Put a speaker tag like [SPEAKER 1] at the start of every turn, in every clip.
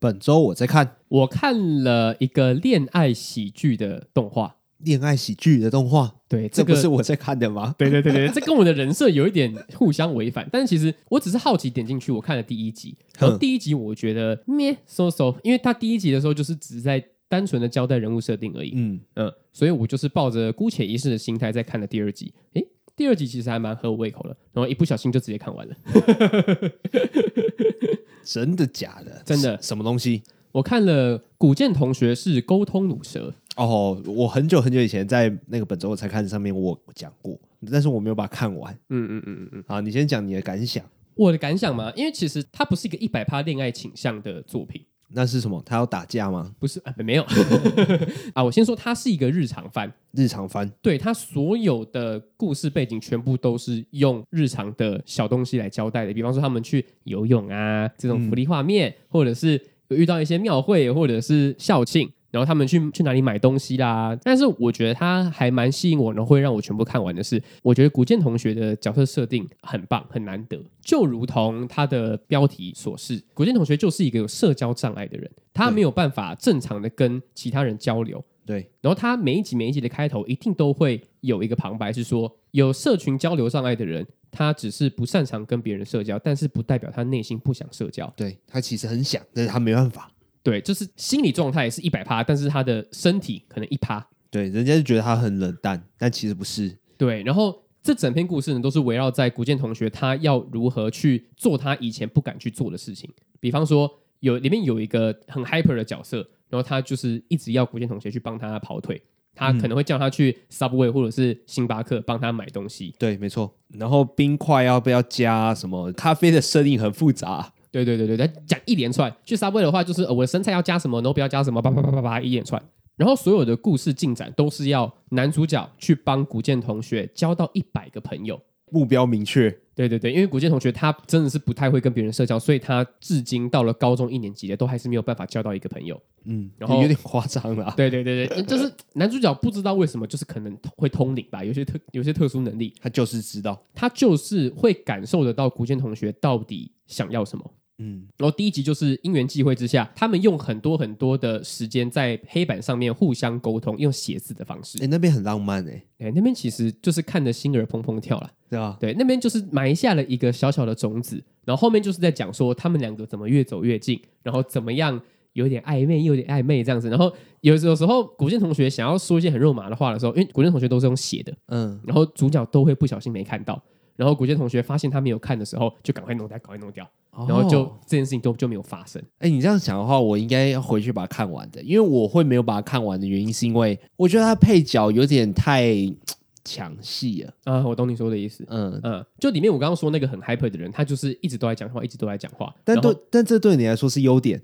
[SPEAKER 1] 本周我在看，
[SPEAKER 2] 我看了一个恋爱喜剧的动画，
[SPEAKER 1] 恋爱喜剧的动画，
[SPEAKER 2] 对，这个、
[SPEAKER 1] 这不是我在看的吗？
[SPEAKER 2] 对对对对，这跟我的人设有一点互相违反。但是其实我只是好奇点进去，我看了第一集，然后第一集我觉得咩？So so，因为他第一集的时候就是只是在单纯的交代人物设定而已，嗯。嗯，所以我就是抱着姑且一试的心态在看了第二集，诶，第二集其实还蛮合我胃口的，然后一不小心就直接看完了。
[SPEAKER 1] 真的假的？
[SPEAKER 2] 真的？
[SPEAKER 1] 什么东西？
[SPEAKER 2] 我看了古剑同学是沟通弩蛇
[SPEAKER 1] 哦。我很久很久以前在那个本周我才看上面我讲过，但是我没有把它看完。嗯嗯嗯嗯嗯。好，你先讲你的感想。
[SPEAKER 2] 我的感想嘛，因为其实它不是一个一百趴恋爱倾向的作品。
[SPEAKER 1] 那是什么？他要打架吗？
[SPEAKER 2] 不是，啊、没有 啊。我先说，它是一个日常番。
[SPEAKER 1] 日常番，
[SPEAKER 2] 对，它所有的故事背景全部都是用日常的小东西来交代的。比方说，他们去游泳啊，这种福利画面，嗯、或者是有遇到一些庙会，或者是校庆。然后他们去去哪里买东西啦？但是我觉得他还蛮吸引我，然后会让我全部看完的是，我觉得古剑同学的角色设定很棒，很难得。就如同他的标题所示，古剑同学就是一个有社交障碍的人，他没有办法正常的跟其他人交流。
[SPEAKER 1] 对。
[SPEAKER 2] 然后他每一集每一集的开头一定都会有一个旁白，是说有社群交流障碍的人，他只是不擅长跟别人社交，但是不代表他内心不想社交。
[SPEAKER 1] 对，他其实很想，但是他没办法。
[SPEAKER 2] 对，就是心理状态是一百趴，但是他的身体可能一趴。
[SPEAKER 1] 对，人家就觉得他很冷淡，但其实不是。
[SPEAKER 2] 对，然后这整篇故事呢，都是围绕在古建同学他要如何去做他以前不敢去做的事情。比方说，有里面有一个很 hyper 的角色，然后他就是一直要古建同学去帮他跑腿，他可能会叫他去 Subway 或者是星巴克帮他买东西。
[SPEAKER 1] 对，没错。然后冰块要不要加什么？咖啡的设定很复杂。
[SPEAKER 2] 对对对对，他讲一连串。去 Subway 的话，就是呃，我的生菜要加什么，然后不要加什么，叭叭叭叭叭一连串。然后所有的故事进展都是要男主角去帮古建同学交到一百个朋友，
[SPEAKER 1] 目标明确。
[SPEAKER 2] 对对对，因为古建同学他真的是不太会跟别人社交，所以他至今到了高中一年级的都还是没有办法交到一个朋友。
[SPEAKER 1] 嗯，然后有点夸张了。
[SPEAKER 2] 对对对对，就是男主角不知道为什么，就是可能会通灵吧，有些特有些特殊能力，
[SPEAKER 1] 他就是知道，
[SPEAKER 2] 他就是会感受得到古建同学到底想要什么。嗯，然后第一集就是因缘际会之下，他们用很多很多的时间在黑板上面互相沟通，用写字的方式。
[SPEAKER 1] 哎，那边很浪漫哎，
[SPEAKER 2] 哎，那边其实就是看着心儿砰砰跳了，
[SPEAKER 1] 对吧？
[SPEAKER 2] 对，那边就是埋下了一个小小的种子，然后后面就是在讲说他们两个怎么越走越近，然后怎么样有点暧昧，又有点暧昧这样子。然后有有时候古建同学想要说一些很肉麻的话的时候，因为古建同学都是用写的，嗯，然后主角都会不小心没看到。然后古建同学发现他没有看的时候，就赶快弄掉，赶快弄掉，哦、然后就这件事情都就没有发生。
[SPEAKER 1] 哎，你这样想的话，我应该要回去把它看完的，因为我会没有把它看完的原因，是因为我觉得他配角有点太 抢戏了。
[SPEAKER 2] 啊，我懂你说的意思。嗯嗯，就里面我刚刚说那个很 hyper 的人，他就是一直都在讲话，一直都在讲话。
[SPEAKER 1] 但对，但这对你来说是优点，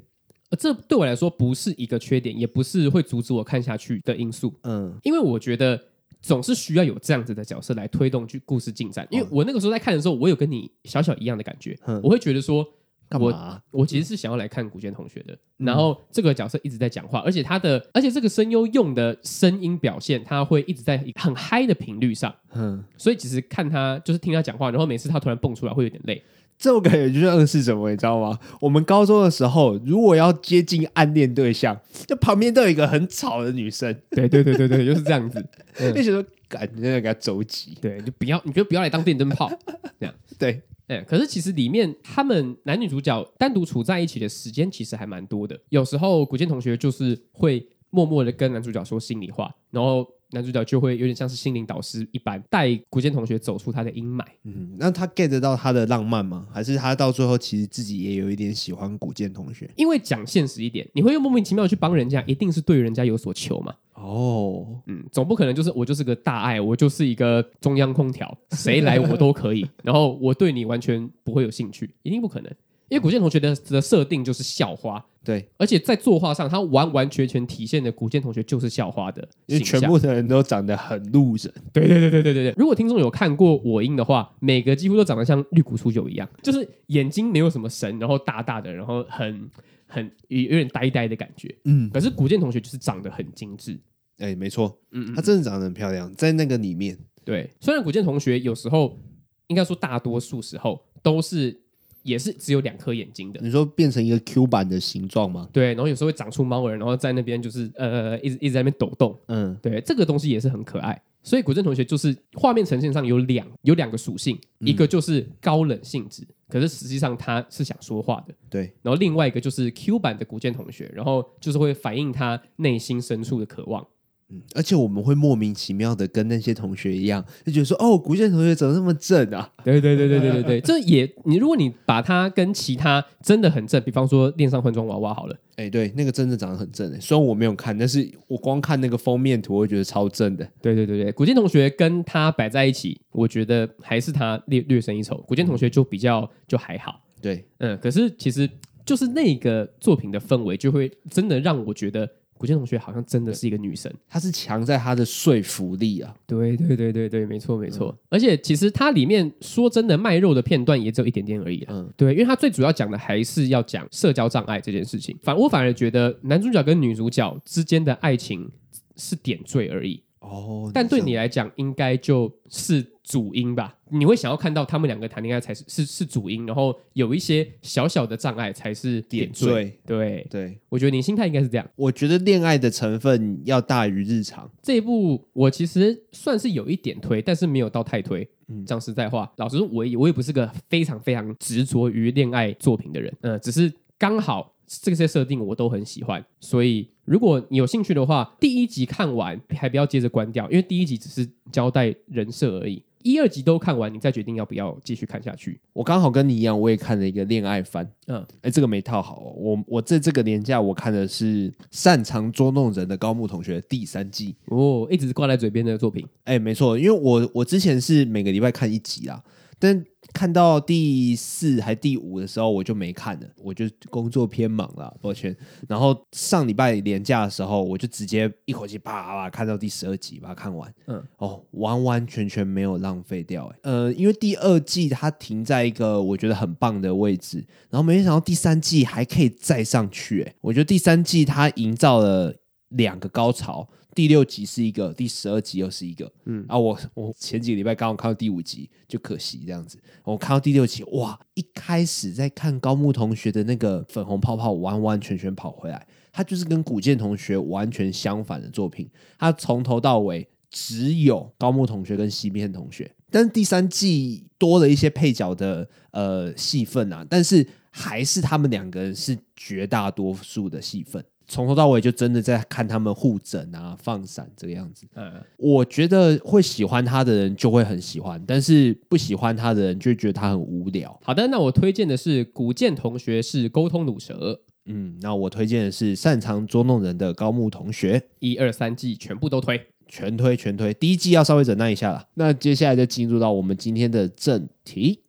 [SPEAKER 2] 呃，这对我来说不是一个缺点，也不是会阻止我看下去的因素。嗯，因为我觉得。总是需要有这样子的角色来推动去故事进展，因为我那个时候在看的时候，我有跟你小小一样的感觉，嗯、我会觉得说，我干嘛？我其实是想要来看古剑同学的，嗯、然后这个角色一直在讲话，而且他的，而且这个声优用的声音表现，他会一直在很嗨的频率上，嗯，所以其实看他就是听他讲话，然后每次他突然蹦出来会有点累。
[SPEAKER 1] 这种感觉就是暗示什么，你知道吗？我们高中的时候，如果要接近暗恋对象，就旁边都有一个很吵的女生。
[SPEAKER 2] 对对对对对，就是这样子。
[SPEAKER 1] 那时候感觉要给他走急，
[SPEAKER 2] 对，就不要，你就不要来当电灯泡，这样。
[SPEAKER 1] 对，
[SPEAKER 2] 哎，可是其实里面他们男女主角单独处在一起的时间其实还蛮多的。有时候古建同学就是会默默的跟男主角说心里话，然后。男主角就会有点像是心灵导师一般，带古剑同学走出他的阴霾。
[SPEAKER 1] 嗯，那他 get 到他的浪漫吗？还是他到最后其实自己也有一点喜欢古剑同学？
[SPEAKER 2] 因为讲现实一点，你会用莫名其妙去帮人家，一定是对人家有所求嘛。哦，嗯，总不可能就是我就是个大爱，我就是一个中央空调，谁来我都可以，然后我对你完全不会有兴趣，一定不可能。因为古剑同学的的设定就是校花，
[SPEAKER 1] 对，
[SPEAKER 2] 而且在作画上，他完完全全体现的古剑同学就是校花的，
[SPEAKER 1] 因为全部的人都长得很路人。
[SPEAKER 2] 对对对对对对对。如果听众有看过我音的话，每个几乎都长得像绿谷初九一样，就是眼睛没有什么神，然后大大的，然后很很有有点呆呆的感觉。嗯，可是古剑同学就是长得很精致。
[SPEAKER 1] 哎，没错，嗯嗯，他真的长得很漂亮，在那个里面。
[SPEAKER 2] 对，虽然古剑同学有时候应该说大多数时候都是。也是只有两颗眼睛的。
[SPEAKER 1] 你说变成一个 Q 版的形状吗？
[SPEAKER 2] 对，然后有时候会长出猫耳，然后在那边就是呃一直一直在那边抖动。
[SPEAKER 1] 嗯，
[SPEAKER 2] 对，这个东西也是很可爱。所以古镇同学就是画面呈现上有两有两个属性，
[SPEAKER 1] 嗯、
[SPEAKER 2] 一个就是高冷性质，可是实际上他是想说话的。
[SPEAKER 1] 对，
[SPEAKER 2] 然后另外一个就是 Q 版的古镇同学，然后就是会反映他内心深处的渴望。
[SPEAKER 1] 嗯，而且我们会莫名其妙的跟那些同学一样，就觉得说，哦，古建同学怎么那么正啊？
[SPEAKER 2] 对对对对对对 对，这也你如果你把他跟其他真的很正，比方说恋上换装娃娃好了，
[SPEAKER 1] 哎，对，那个真的长得很正诶，虽然我没有看，但是我光看那个封面图，我会觉得超正的。
[SPEAKER 2] 对对对对，古建同学跟他摆在一起，我觉得还是他略略胜一筹。古建同学就比较就还好，
[SPEAKER 1] 对，
[SPEAKER 2] 嗯，可是其实就是那个作品的氛围，就会真的让我觉得。古建同学好像真的是一个女神，
[SPEAKER 1] 她是强在她的说服力啊！
[SPEAKER 2] 对对对对对，没错没错。嗯、而且其实它里面说真的卖肉的片段也只有一点点而已啊。嗯，对，因为它最主要讲的还是要讲社交障碍这件事情。反我反而觉得男主角跟女主角之间的爱情是点缀而已。哦，但对你来讲，应该就是主因吧？你会想要看到他们两个谈恋爱才是是是主因，然后有一些小小的障碍才是点缀。对
[SPEAKER 1] 对，
[SPEAKER 2] 我觉得你心态应该是这样。
[SPEAKER 1] 我觉得恋爱的成分要大于日常。
[SPEAKER 2] 这一部我其实算是有一点推，但是没有到太推。嗯，讲实在话，老实说，我也我也不是个非常非常执着于恋爱作品的人。嗯，只是刚好。这些设定我都很喜欢，所以如果你有兴趣的话，第一集看完还不要接着关掉，因为第一集只是交代人设而已。一二集都看完，你再决定要不要继续看下去。
[SPEAKER 1] 我刚好跟你一样，我也看了一个恋爱番。嗯，哎，这个没套好哦。我我在这个年假我看的是《擅长捉弄人的高木同学》第三季。
[SPEAKER 2] 哦，一直挂在嘴边的作品。
[SPEAKER 1] 哎，没错，因为我我之前是每个礼拜看一集啦，但。看到第四还第五的时候，我就没看了，我就工作偏忙了，抱歉。然后上礼拜连假的时候，我就直接一口气啪啪看到第十二集，把它看完。嗯，哦，完完全全没有浪费掉，哎，呃，因为第二季它停在一个我觉得很棒的位置，然后没想到第三季还可以再上去，哎，我觉得第三季它营造了两个高潮。第六集是一个，第十二集又是一个，嗯啊，我我前几个礼拜刚好看到第五集，就可惜这样子。我看到第六集，哇，一开始在看高木同学的那个粉红泡泡，完完全全跑回来，他就是跟古剑同学完全相反的作品，他从头到尾只有高木同学跟西片同学，但是第三季多了一些配角的呃戏份啊，但是还是他们两个人是绝大多数的戏份。从头到尾就真的在看他们互整啊、放闪这个样子。嗯，我觉得会喜欢他的人就会很喜欢，但是不喜欢他的人就会觉得他很无聊。
[SPEAKER 2] 好的，那我推荐的是古剑同学是沟通鲁蛇。
[SPEAKER 1] 嗯，那我推荐的是擅长捉弄人的高木同学。
[SPEAKER 2] 一二三季全部都推，
[SPEAKER 1] 全推全推。第一季要稍微忍耐一下了。那接下来就进入到我们今天的正题。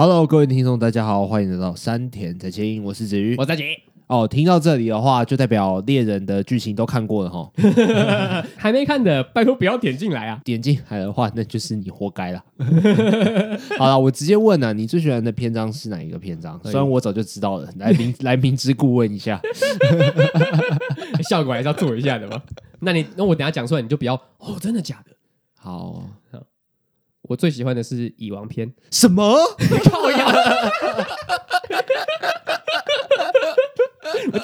[SPEAKER 1] Hello，各位听众，大家好，欢迎来到山田在切音，我是子瑜，
[SPEAKER 2] 我在杰。
[SPEAKER 1] 哦，听到这里的话，就代表猎人的剧情都看过了哈。
[SPEAKER 2] 还没看的，拜托不要点进来啊！
[SPEAKER 1] 点进来的话，那就是你活该了。好了，我直接问啊，你最喜欢的篇章是哪一个篇章？虽然我早就知道了，来明 来明知故问一下，
[SPEAKER 2] 效果还是要做一下的嘛。那你那我等下讲出来，你就不要哦，真的假的？
[SPEAKER 1] 好。
[SPEAKER 2] 我最喜欢的是蚁王篇。
[SPEAKER 1] 什么？
[SPEAKER 2] 靠呀！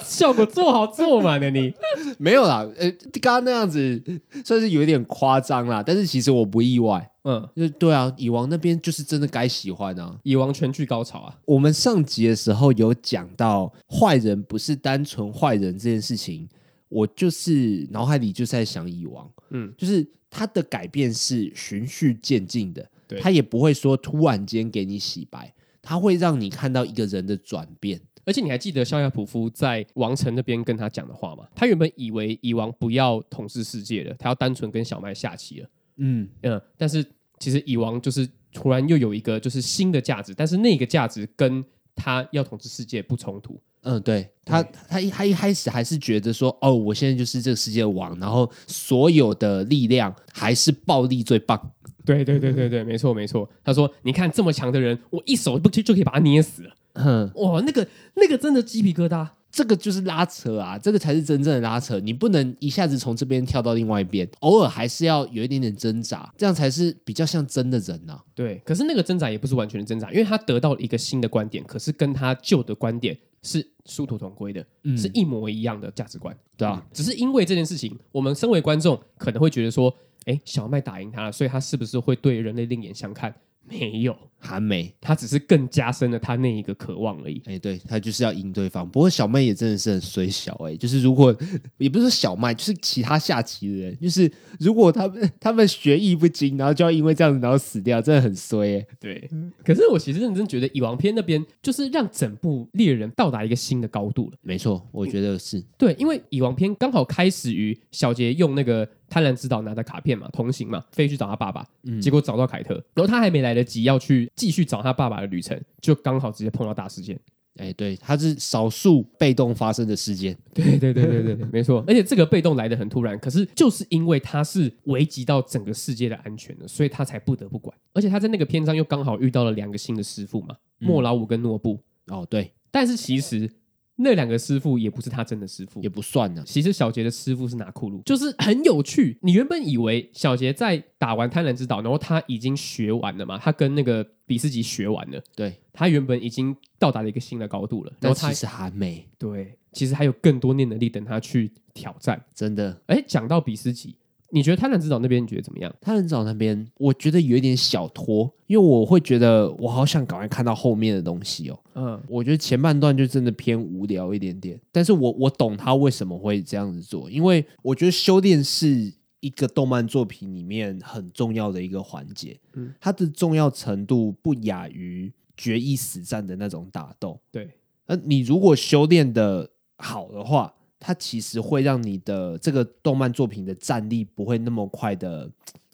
[SPEAKER 2] 效果做好做满了你
[SPEAKER 1] 没有啦？呃，刚刚那样子算是有一点夸张啦，但是其实我不意外。嗯，就对啊，蚁王那边就是真的该喜欢啊，
[SPEAKER 2] 蚁王全剧高潮啊。
[SPEAKER 1] 我们上集的时候有讲到坏人不是单纯坏人这件事情，我就是脑海里就在想蚁王，嗯，就是。他的改变是循序渐进的，对他也不会说突然间给你洗白，他会让你看到一个人的转变。
[SPEAKER 2] 而且你还记得肖亚普夫在王城那边跟他讲的话吗？他原本以为蚁王不要统治世界了，他要单纯跟小麦下棋了。嗯嗯，但是其实蚁王就是突然又有一个就是新的价值，但是那个价值跟他要统治世界不冲突。
[SPEAKER 1] 嗯，对他，他一他一开始还是觉得说，哦，我现在就是这个世界的王，然后所有的力量还是暴力最棒。
[SPEAKER 2] 对对对对对，没错没错。他说，你看这么强的人，我一手不就就可以把他捏死了。嗯，哇，那个那个真的鸡皮疙瘩。
[SPEAKER 1] 这个就是拉扯啊，这个才是真正的拉扯。你不能一下子从这边跳到另外一边，偶尔还是要有一点点挣扎，这样才是比较像真的人呐、啊。
[SPEAKER 2] 对，可是那个挣扎也不是完全的挣扎，因为他得到了一个新的观点，可是跟他旧的观点是殊途同归的，嗯、是一模一样的价值观，对啊、嗯，只是因为这件事情，我们身为观众可能会觉得说，哎，小麦打赢他了，所以他是不是会对人类另眼相看？没有，
[SPEAKER 1] 还没，
[SPEAKER 2] 他只是更加深了他那一个渴望而已。
[SPEAKER 1] 哎，对，他就是要赢对方。不过小妹也真的是很衰小哎，就是如果也不是说小麦，就是其他下棋的人，就是如果他们 他们学艺不精，然后就要因为这样子然后死掉，真的很衰哎。
[SPEAKER 2] 对，可是我其实认真觉得《蚁王篇》那边就是让整部猎人到达一个新的高度了。
[SPEAKER 1] 没错，我觉得是
[SPEAKER 2] 对，因为《蚁王篇》刚好开始于小杰用那个。贪婪之岛拿的卡片嘛，同行嘛，飞去找他爸爸，嗯、结果找到凯特，然后他还没来得及要去继续找他爸爸的旅程，就刚好直接碰到大事件。
[SPEAKER 1] 哎，对，他是少数被动发生的事件。
[SPEAKER 2] 对对对对对对，没错。而且这个被动来得很突然，可是就是因为他是危及到整个世界的安全的，所以他才不得不管。而且他在那个篇章又刚好遇到了两个新的师傅嘛，嗯、莫老五跟诺布。
[SPEAKER 1] 哦，对。
[SPEAKER 2] 但是其实。那两个师傅也不是他真的师傅，
[SPEAKER 1] 也不算呢。
[SPEAKER 2] 其实小杰的师傅是拿库鲁，就是很有趣。你原本以为小杰在打完贪婪之岛，然后他已经学完了嘛？他跟那个比斯吉学完了，
[SPEAKER 1] 对，
[SPEAKER 2] 他原本已经到达了一个新的高度了。
[SPEAKER 1] 然后他其实还没，
[SPEAKER 2] 对，其实还有更多念能力等他去挑战。
[SPEAKER 1] 真的，
[SPEAKER 2] 哎，讲到比斯吉。你觉得贪婪之岛那边你觉得怎么样？
[SPEAKER 1] 贪婪之岛那边，我觉得有一点小拖，因为我会觉得我好想赶快看到后面的东西哦。嗯，我觉得前半段就真的偏无聊一点点，但是我我懂他为什么会这样子做，因为我觉得修炼是一个动漫作品里面很重要的一个环节，嗯，它的重要程度不亚于决一死战的那种打斗。
[SPEAKER 2] 对，
[SPEAKER 1] 那你如果修炼的好的话。它其实会让你的这个动漫作品的战力不会那么快的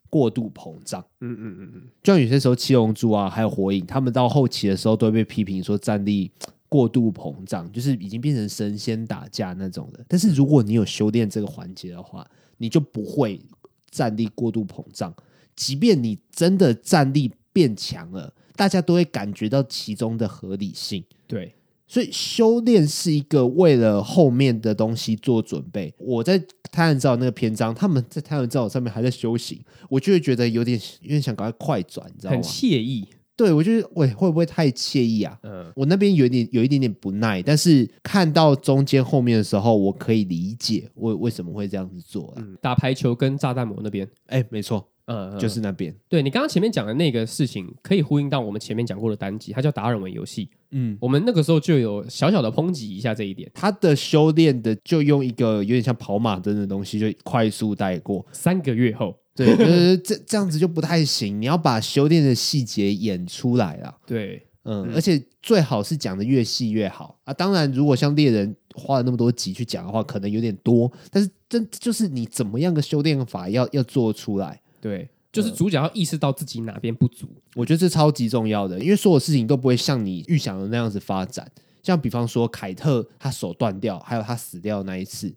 [SPEAKER 1] 过度膨胀。嗯嗯嗯嗯，就像有些时候七龙珠啊，还有火影，他们到后期的时候都会被批评说战力过度膨胀，就是已经变成神仙打架那种的。但是如果你有修炼这个环节的话，你就不会战力过度膨胀。即便你真的战力变强了，大家都会感觉到其中的合理性。
[SPEAKER 2] 对。
[SPEAKER 1] 所以修炼是一个为了后面的东西做准备。我在太阳之岛那个篇章，他们在太阳之岛上面还在修行，我就会觉得有点有点想赶快快转，你知道吗？
[SPEAKER 2] 很惬意。
[SPEAKER 1] 对，我觉得喂，会不会太惬意啊？嗯，我那边有点有一点点不耐，但是看到中间后面的时候，我可以理解为为什么会这样子做啊。
[SPEAKER 2] 嗯，打排球跟炸弹魔那边，
[SPEAKER 1] 哎，没错。嗯，就是那边。
[SPEAKER 2] 对，你刚刚前面讲的那个事情，可以呼应到我们前面讲过的单集，它叫达尔文游戏。嗯，我们那个时候就有小小的抨击一下这一点。
[SPEAKER 1] 他的修炼的就用一个有点像跑马灯的东西，就快速带过。
[SPEAKER 2] 三个月后，
[SPEAKER 1] 对，就是这这样子就不太行。你要把修炼的细节演出来啊。
[SPEAKER 2] 对，
[SPEAKER 1] 嗯，嗯，而且最好是讲的越细越好啊。当然，如果像猎人花了那么多集去讲的话，可能有点多。但是，真就是你怎么样的修炼法要要做出来。
[SPEAKER 2] 对，就是主角要意识到自己哪边不足，
[SPEAKER 1] 我觉得这超级重要的，因为所有事情都不会像你预想的那样子发展。像比方说凯特他手断掉，还有他死掉那一次，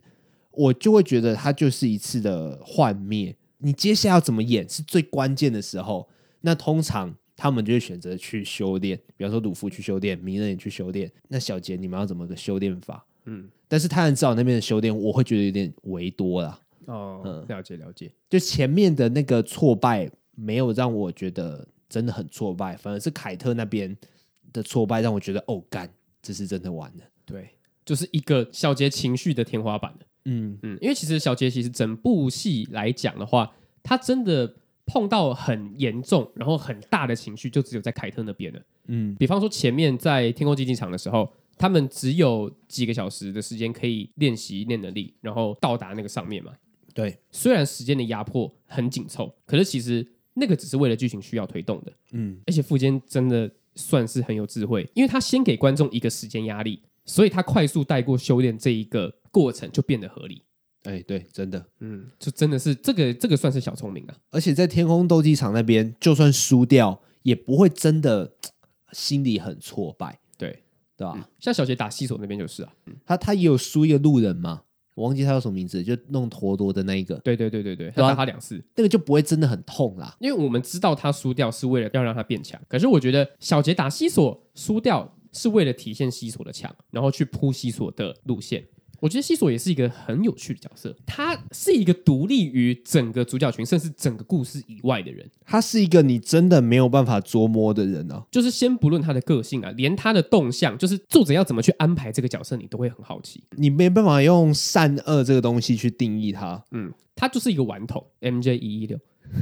[SPEAKER 1] 我就会觉得他就是一次的幻灭。你接下来要怎么演是最关键的时候，那通常他们就会选择去修炼，比方说鲁夫去修炼，鸣人也去修炼。那小杰你们要怎么个修炼法？嗯，但是贪婪之岛那边的修炼，我会觉得有点为多啦。
[SPEAKER 2] 哦，嗯，了解了解，
[SPEAKER 1] 就前面的那个挫败没有让我觉得真的很挫败，反而是凯特那边的挫败让我觉得哦干，这是真的完了。
[SPEAKER 2] 对，就是一个小杰情绪的天花板。嗯嗯，因为其实小杰其实整部戏来讲的话，他真的碰到很严重然后很大的情绪，就只有在凯特那边了。嗯，比方说前面在天空竞技场的时候。他们只有几个小时的时间可以练习练能力，然后到达那个上面嘛。
[SPEAKER 1] 对，
[SPEAKER 2] 虽然时间的压迫很紧凑，可是其实那个只是为了剧情需要推动的。嗯，而且富坚真的算是很有智慧，因为他先给观众一个时间压力，所以他快速带过修炼这一个过程就变得合理。
[SPEAKER 1] 哎，对，真的，
[SPEAKER 2] 嗯，就真的是这个这个算是小聪明啊。
[SPEAKER 1] 而且在天空斗技场那边，就算输掉，也不会真的心里很挫败。
[SPEAKER 2] 对。
[SPEAKER 1] 对吧？
[SPEAKER 2] 像小杰打西索那边就是啊，
[SPEAKER 1] 他他也有输一个路人嘛，我忘记他叫什么名字，就弄陀螺的那一个，
[SPEAKER 2] 对对对对对，他打他两次，
[SPEAKER 1] 那个就不会真的很痛啦。
[SPEAKER 2] 因为我们知道他输掉是为了要让他变强，可是我觉得小杰打西索输掉是为了体现西索的强，然后去铺西索的路线。我觉得西索也是一个很有趣的角色，他是一个独立于整个主角群，甚至整个故事以外的人。
[SPEAKER 1] 他是一个你真的没有办法琢磨的人啊。
[SPEAKER 2] 就是先不论他的个性啊，连他的动向，就是作者要怎么去安排这个角色，你都会很好奇。
[SPEAKER 1] 你没办法用善恶这个东西去定义他。
[SPEAKER 2] 嗯，他就是一个顽童，MJ 一一六。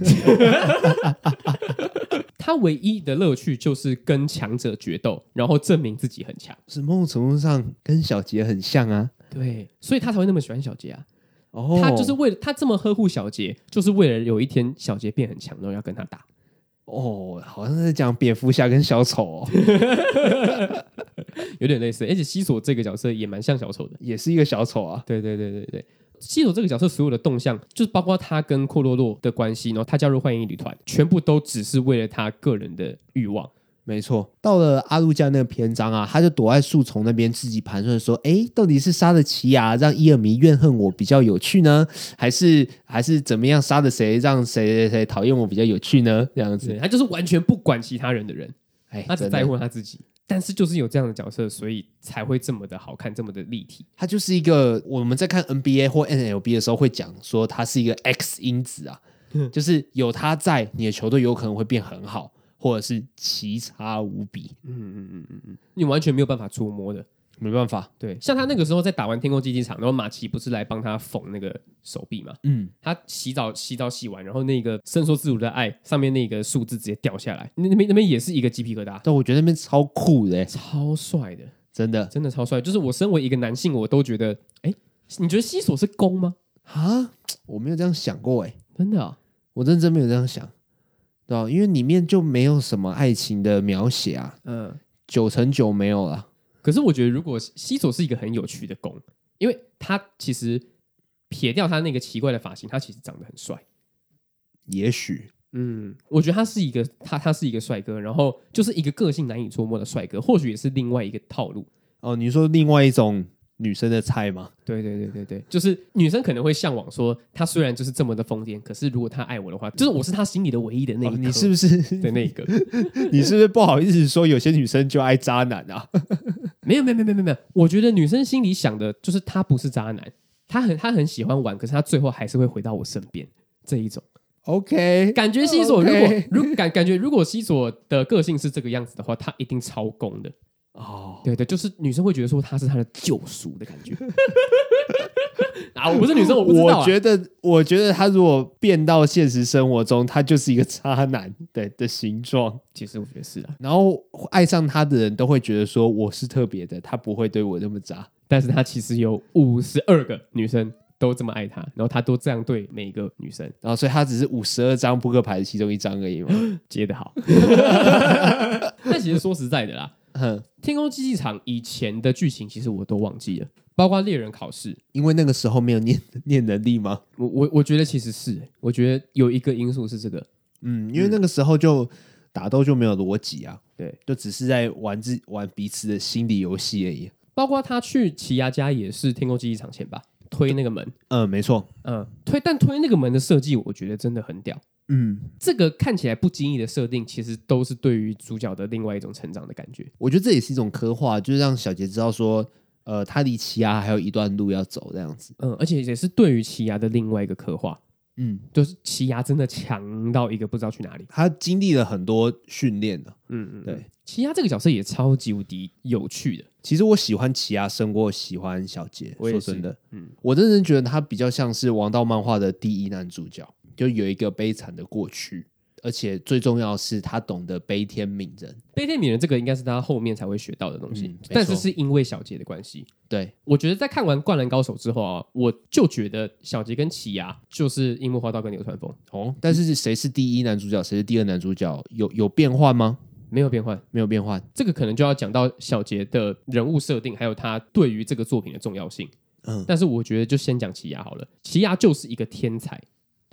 [SPEAKER 2] 他唯一的乐趣就是跟强者决斗，然后证明自己很强。
[SPEAKER 1] 是某种程度上跟小杰很像啊。
[SPEAKER 2] 对，所以他才会那么喜欢小杰啊。
[SPEAKER 1] 哦，
[SPEAKER 2] 他就是为了他这么呵护小杰，就是为了有一天小杰变很强，然后要跟他打。
[SPEAKER 1] 哦，好像是讲蝙蝠侠跟小丑哦，
[SPEAKER 2] 有点类似。而且西索这个角色也蛮像小丑的，
[SPEAKER 1] 也是一个小丑啊。
[SPEAKER 2] 对对对对对，西索这个角色所有的动向，就是包括他跟库洛洛的关系，然后他加入幻影旅团，全部都只是为了他个人的欲望。
[SPEAKER 1] 没错，到了阿路加那个篇章啊，他就躲在树丛那边自己盘算说：“哎，到底是杀了奇亚让伊尔迷怨恨我比较有趣呢，还是还是怎么样杀了谁让谁谁谁讨厌我比较有趣呢？”这样子，
[SPEAKER 2] 他就是完全不管其他人的人，
[SPEAKER 1] 哎，
[SPEAKER 2] 他只在乎他自己。但是就是有这样的角色，所以才会这么的好看，这么的立体。
[SPEAKER 1] 他就是一个我们在看 NBA 或 NLB 的时候会讲说，他是一个 X 因子啊，就是有他在，你的球队有可能会变很好。或者是奇差无比，
[SPEAKER 2] 嗯嗯嗯嗯嗯，你完全没有办法触摸的，
[SPEAKER 1] 没办法。
[SPEAKER 2] 对，像他那个时候在打完天空竞技场，然后马奇不是来帮他缝那个手臂嘛？嗯，他洗澡洗澡洗完，然后那个伸缩自如的爱上面那个数字直接掉下来，那那边那边也是一个鸡皮疙瘩。
[SPEAKER 1] 但我觉得那边超酷的，
[SPEAKER 2] 超帅的，
[SPEAKER 1] 真的
[SPEAKER 2] 真的超帅。就是我身为一个男性，我都觉得，哎，你觉得西索是攻吗？
[SPEAKER 1] 啊，我没有这样想过，哎，
[SPEAKER 2] 真的啊，
[SPEAKER 1] 我认真没有这样想。因为里面就没有什么爱情的描写啊，嗯，九成九没有了。
[SPEAKER 2] 可是我觉得，如果西索是一个很有趣的攻，因为他其实撇掉他那个奇怪的发型，他其实长得很帅。
[SPEAKER 1] 也许，
[SPEAKER 2] 嗯，我觉得他是一个他他是一个帅哥，然后就是一个个性难以捉摸的帅哥，或许也是另外一个套路。
[SPEAKER 1] 哦，你说另外一种。女生的菜吗？
[SPEAKER 2] 对对对对对，就是女生可能会向往说，她虽然就是这么的疯癫，可是如果她爱我的话，就是我是她心里的唯一的那一个。
[SPEAKER 1] 你是不是
[SPEAKER 2] 的那个？
[SPEAKER 1] 你是不是不好意思说有些女生就爱渣男啊？
[SPEAKER 2] 没有没有没有没有没有，我觉得女生心里想的就是她不是渣男，她很她很喜欢玩，可是她最后还是会回到我身边这一种。
[SPEAKER 1] OK，
[SPEAKER 2] 感觉西索如果如感感觉如果西索的个性是这个样子的话，他一定超攻的。哦，对对，就是女生会觉得说他是她的救赎的感觉 啊！我不是女生，我不知道、啊。
[SPEAKER 1] 我觉得，我觉得他如果变到现实生活中，他就是一个渣男的的形状。
[SPEAKER 2] 其实我觉得是啊。
[SPEAKER 1] 然后爱上他的人都会觉得说我是特别的，他不会对我那么渣。
[SPEAKER 2] 但是他其实有五十二个女生都这么爱他，然后他都这样对每一个女生，
[SPEAKER 1] 然后所以他只是五十二张扑克牌的其中一张而已嘛，
[SPEAKER 2] 接得好。但其实说实在的啦。哼，天空竞技场以前的剧情其实我都忘记了，包括猎人考试，
[SPEAKER 1] 因为那个时候没有念念能力吗？
[SPEAKER 2] 我我我觉得其实是，我觉得有一个因素是这个，
[SPEAKER 1] 嗯，因为那个时候就打斗就没有逻辑啊，
[SPEAKER 2] 对，
[SPEAKER 1] 就只是在玩自玩彼此的心理游戏而已。
[SPEAKER 2] 包括他去奇亚家也是天空竞技场前吧，推那个门，
[SPEAKER 1] 嗯，没错，
[SPEAKER 2] 嗯，推，但推那个门的设计，我觉得真的很屌。嗯，这个看起来不经意的设定，其实都是对于主角的另外一种成长的感觉。
[SPEAKER 1] 我觉得这也是一种刻画，就是让小杰知道说，呃，他离奇亚还有一段路要走，这样子。
[SPEAKER 2] 嗯，而且也是对于奇亚的另外一个刻画。嗯，就是奇亚真的强到一个不知道去哪里，
[SPEAKER 1] 他经历了很多训练的。
[SPEAKER 2] 嗯嗯，对，奇亚这个角色也超级无敌有趣的。
[SPEAKER 1] 其实我喜欢奇亚胜过喜欢小杰，说真的，嗯，我真的觉得他比较像是王道漫画的第一男主角。就有一个悲惨的过去，而且最重要的是他懂得悲天悯人。
[SPEAKER 2] 悲天悯人这个应该是他后面才会学到的东西，嗯、但是是因为小杰的关系。
[SPEAKER 1] 对，
[SPEAKER 2] 我觉得在看完《灌篮高手》之后啊，我就觉得小杰跟奇犽就是樱木花道跟流川枫
[SPEAKER 1] 哦。但是谁是第一男主角，谁是第二男主角？有有变换吗？
[SPEAKER 2] 没有变换，
[SPEAKER 1] 没有变换。
[SPEAKER 2] 这个可能就要讲到小杰的人物设定，还有他对于这个作品的重要性。嗯，但是我觉得就先讲奇犽好了。奇犽就是一个天才。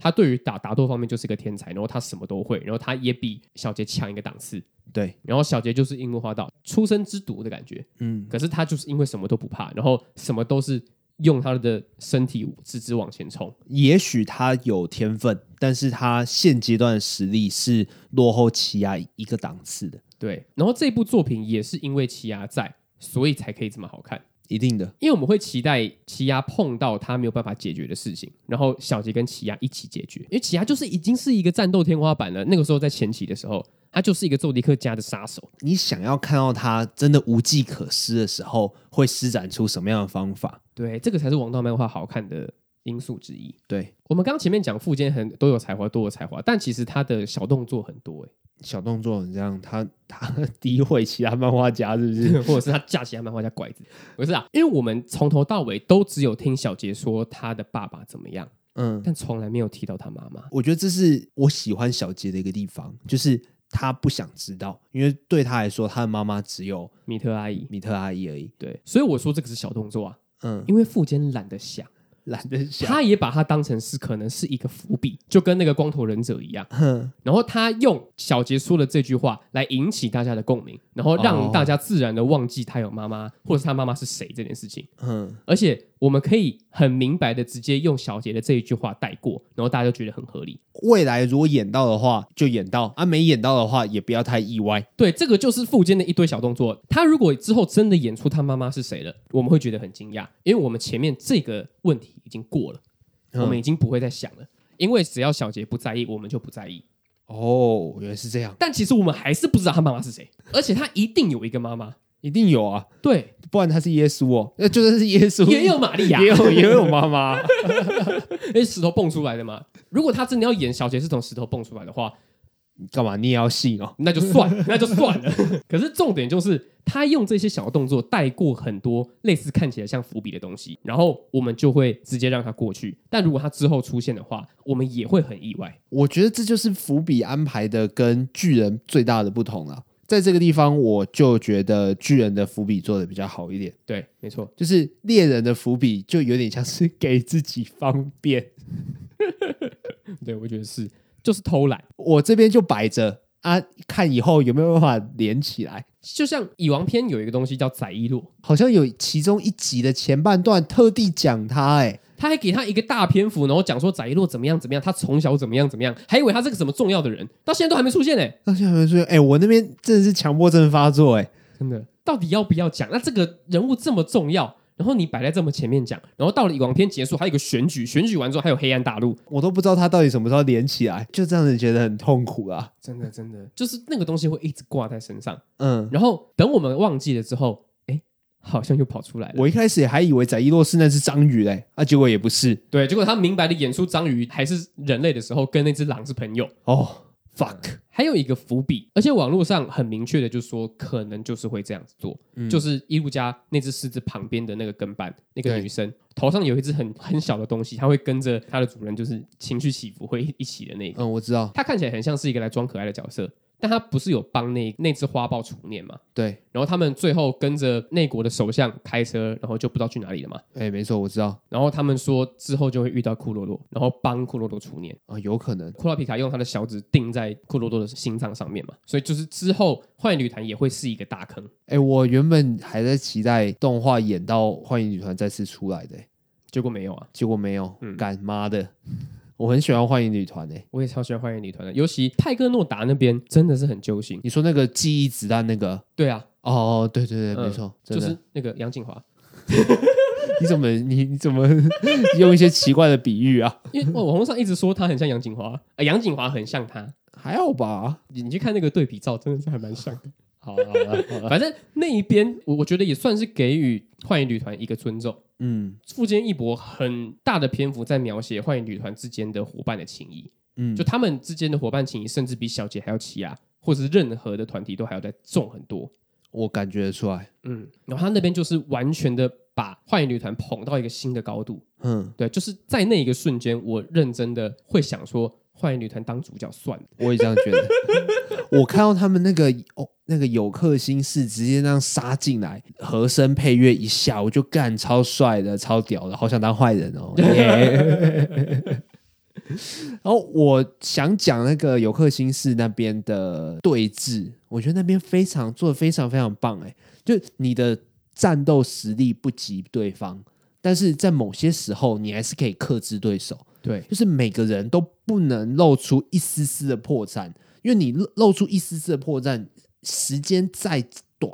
[SPEAKER 2] 他对于打打斗方面就是个天才，然后他什么都会，然后他也比小杰强一个档次，
[SPEAKER 1] 对，
[SPEAKER 2] 然后小杰就是樱木花道出生之毒的感觉，
[SPEAKER 1] 嗯，
[SPEAKER 2] 可是他就是因为什么都不怕，然后什么都是用他的身体直直往前冲。
[SPEAKER 1] 也许他有天分，但是他现阶段的实力是落后奇犽一个档次的。
[SPEAKER 2] 对，然后这部作品也是因为奇犽在，所以才可以这么好看。
[SPEAKER 1] 一定的，
[SPEAKER 2] 因为我们会期待奇亚碰到他没有办法解决的事情，然后小杰跟奇亚一起解决。因为奇亚就是已经是一个战斗天花板了，那个时候在前期的时候，他就是一个宙迪克家的杀手。
[SPEAKER 1] 你想要看到他真的无计可施的时候，会施展出什么样的方法？
[SPEAKER 2] 对，这个才是王道漫画好看的因素之一。
[SPEAKER 1] 对，
[SPEAKER 2] 我们刚刚前面讲富坚很都有才华，都有才华，但其实他的小动作很多哎。
[SPEAKER 1] 小动作很这样，他他诋毁其他漫画家是不是？
[SPEAKER 2] 或者是他架其他漫画家拐子？不是啊，因为我们从头到尾都只有听小杰说他的爸爸怎么样，
[SPEAKER 1] 嗯，
[SPEAKER 2] 但从来没有提到他妈妈。
[SPEAKER 1] 我觉得这是我喜欢小杰的一个地方，就是他不想知道，因为对他来说，他的妈妈只有
[SPEAKER 2] 米特阿姨，
[SPEAKER 1] 米特阿姨而已。
[SPEAKER 2] 对，所以我说这个是小动作啊，
[SPEAKER 1] 嗯，
[SPEAKER 2] 因为富坚懒得想。
[SPEAKER 1] 懒得想，
[SPEAKER 2] 他也把它当成是可能是一个伏笔，就跟那个光头忍者一样。
[SPEAKER 1] 哼
[SPEAKER 2] 然后他用小杰说的这句话来引起大家的共鸣，然后让大家自然的忘记他有妈妈，或者是他妈妈是谁这件事情。
[SPEAKER 1] 嗯，
[SPEAKER 2] 而且我们可以很明白的直接用小杰的这一句话带过，然后大家就觉得很合理。
[SPEAKER 1] 未来如果演到的话，就演到；啊，没演到的话，也不要太意外。
[SPEAKER 2] 对，这个就是富坚的一堆小动作。他如果之后真的演出他妈妈是谁了，我们会觉得很惊讶，因为我们前面这个问题已经过了。我们已经不会再想了，因为只要小杰不在意，我们就不在意。
[SPEAKER 1] 哦，原来是这样。
[SPEAKER 2] 但其实我们还是不知道他妈妈是谁，而且他一定有一个妈妈，
[SPEAKER 1] 一定有啊。
[SPEAKER 2] 对，
[SPEAKER 1] 不然他是耶稣哦，那就算是耶稣，
[SPEAKER 2] 也有玛利亚，
[SPEAKER 1] 也有也有妈妈，
[SPEAKER 2] 因为石头蹦出来的嘛。如果他真的要演小杰是从石头蹦出来的话，
[SPEAKER 1] 你干嘛？你也要信哦？
[SPEAKER 2] 那就算，那就算了。可是重点就是。他用这些小动作带过很多类似看起来像伏笔的东西，然后我们就会直接让他过去。但如果他之后出现的话，我们也会很意外。
[SPEAKER 1] 我觉得这就是伏笔安排的跟巨人最大的不同了。在这个地方，我就觉得巨人的伏笔做的比较好一点。
[SPEAKER 2] 对，没错，
[SPEAKER 1] 就是猎人的伏笔就有点像是给自己方便。
[SPEAKER 2] 对，我觉得是，就是偷懒。
[SPEAKER 1] 我这边就摆着。啊，看以后有没有办法连起来。
[SPEAKER 2] 就像《蚁王篇》有一个东西叫宰一洛，
[SPEAKER 1] 好像有其中一集的前半段特地讲他，哎，
[SPEAKER 2] 他还给他一个大篇幅，然后讲说翟一洛怎么样怎么样，他从小怎么样怎么样，还以为他是个什么重要的人，到现在都还没出现呢，
[SPEAKER 1] 到现在还没出现哎，我那边真的是强迫症发作哎，
[SPEAKER 2] 真的，到底要不要讲？那这个人物这么重要。然后你摆在这么前面讲，然后到了蚁王篇结束，还有一个选举，选举完之后还有黑暗大陆，
[SPEAKER 1] 我都不知道他到底什么时候连起来，就这样子觉得很痛苦啊！
[SPEAKER 2] 真的真的，就是那个东西会一直挂在身上，
[SPEAKER 1] 嗯，
[SPEAKER 2] 然后等我们忘记了之后，哎，好像又跑出来了。
[SPEAKER 1] 我一开始也还以为宰伊洛是那只章鱼嘞，啊，结果也不是，
[SPEAKER 2] 对，结果他明白的演出章鱼还是人类的时候，跟那只狼是朋友
[SPEAKER 1] 哦。fuck，
[SPEAKER 2] 还有一个伏笔，而且网络上很明确的就说，可能就是会这样子做，嗯、就是伊路加那只狮子旁边的那个跟班，那个女生头上有一只很很小的东西，它会跟着它的主人，就是情绪起伏会一起的那个。
[SPEAKER 1] 嗯，我知道，
[SPEAKER 2] 它看起来很像是一个来装可爱的角色。但他不是有帮那那只花豹除念吗？
[SPEAKER 1] 对，
[SPEAKER 2] 然后他们最后跟着内国的首相开车，然后就不知道去哪里了嘛。
[SPEAKER 1] 哎，没错，我知道。然
[SPEAKER 2] 后他们说之后就会遇到库洛洛，然后帮库洛洛除念
[SPEAKER 1] 啊，有可能。
[SPEAKER 2] 库洛皮卡用他的小指钉在库洛洛的心脏上面嘛，所以就是之后幻影旅团也会是一个大坑。
[SPEAKER 1] 哎，我原本还在期待动画演到幻影旅团再次出来的，
[SPEAKER 2] 结果没有啊，
[SPEAKER 1] 结果没有，嗯，干妈的。我很喜欢幻影女团诶，
[SPEAKER 2] 我也超喜欢幻影女团的，尤其派克诺达那边真的是很揪心。
[SPEAKER 1] 你说那个记忆子弹那个？对
[SPEAKER 2] 啊，
[SPEAKER 1] 哦，对对对，没错，
[SPEAKER 2] 就是那个杨景华。
[SPEAKER 1] 你怎么你你怎么 用一些奇怪的比喻啊？
[SPEAKER 2] 因为网络上一直说他很像杨景华，呃，杨景华很像他，
[SPEAKER 1] 还好吧？
[SPEAKER 2] 你你去看那个对比照，真的是还蛮像的。
[SPEAKER 1] 好了好了，
[SPEAKER 2] 反正那一边我我觉得也算是给予幻影旅团一个尊重。嗯，富坚义博很大的篇幅在描写幻影旅团之间的伙伴的情谊。嗯，就他们之间的伙伴情谊，甚至比小杰还要奇犽，或者是任何的团体都还要再重很多。
[SPEAKER 1] 我感觉得出来。
[SPEAKER 2] 嗯，然后他那边就是完全的把幻影旅团捧到一个新的高度。嗯，对，就是在那一个瞬间，我认真的会想说。幻影旅团当主角算了，
[SPEAKER 1] 我也这样觉得。我看到他们那个哦，那个有克星是直接那样杀进来，和声配乐一下，我就干超帅的，超屌的，好想当坏人哦！yeah、然后我想讲那个有克星是那边的对峙，我觉得那边非常做的非常非常棒哎，就你的战斗实力不及对方，但是在某些时候你还是可以克制对手。
[SPEAKER 2] 对，
[SPEAKER 1] 就是每个人都不能露出一丝丝的破绽，因为你露出一丝丝的破绽，时间再短，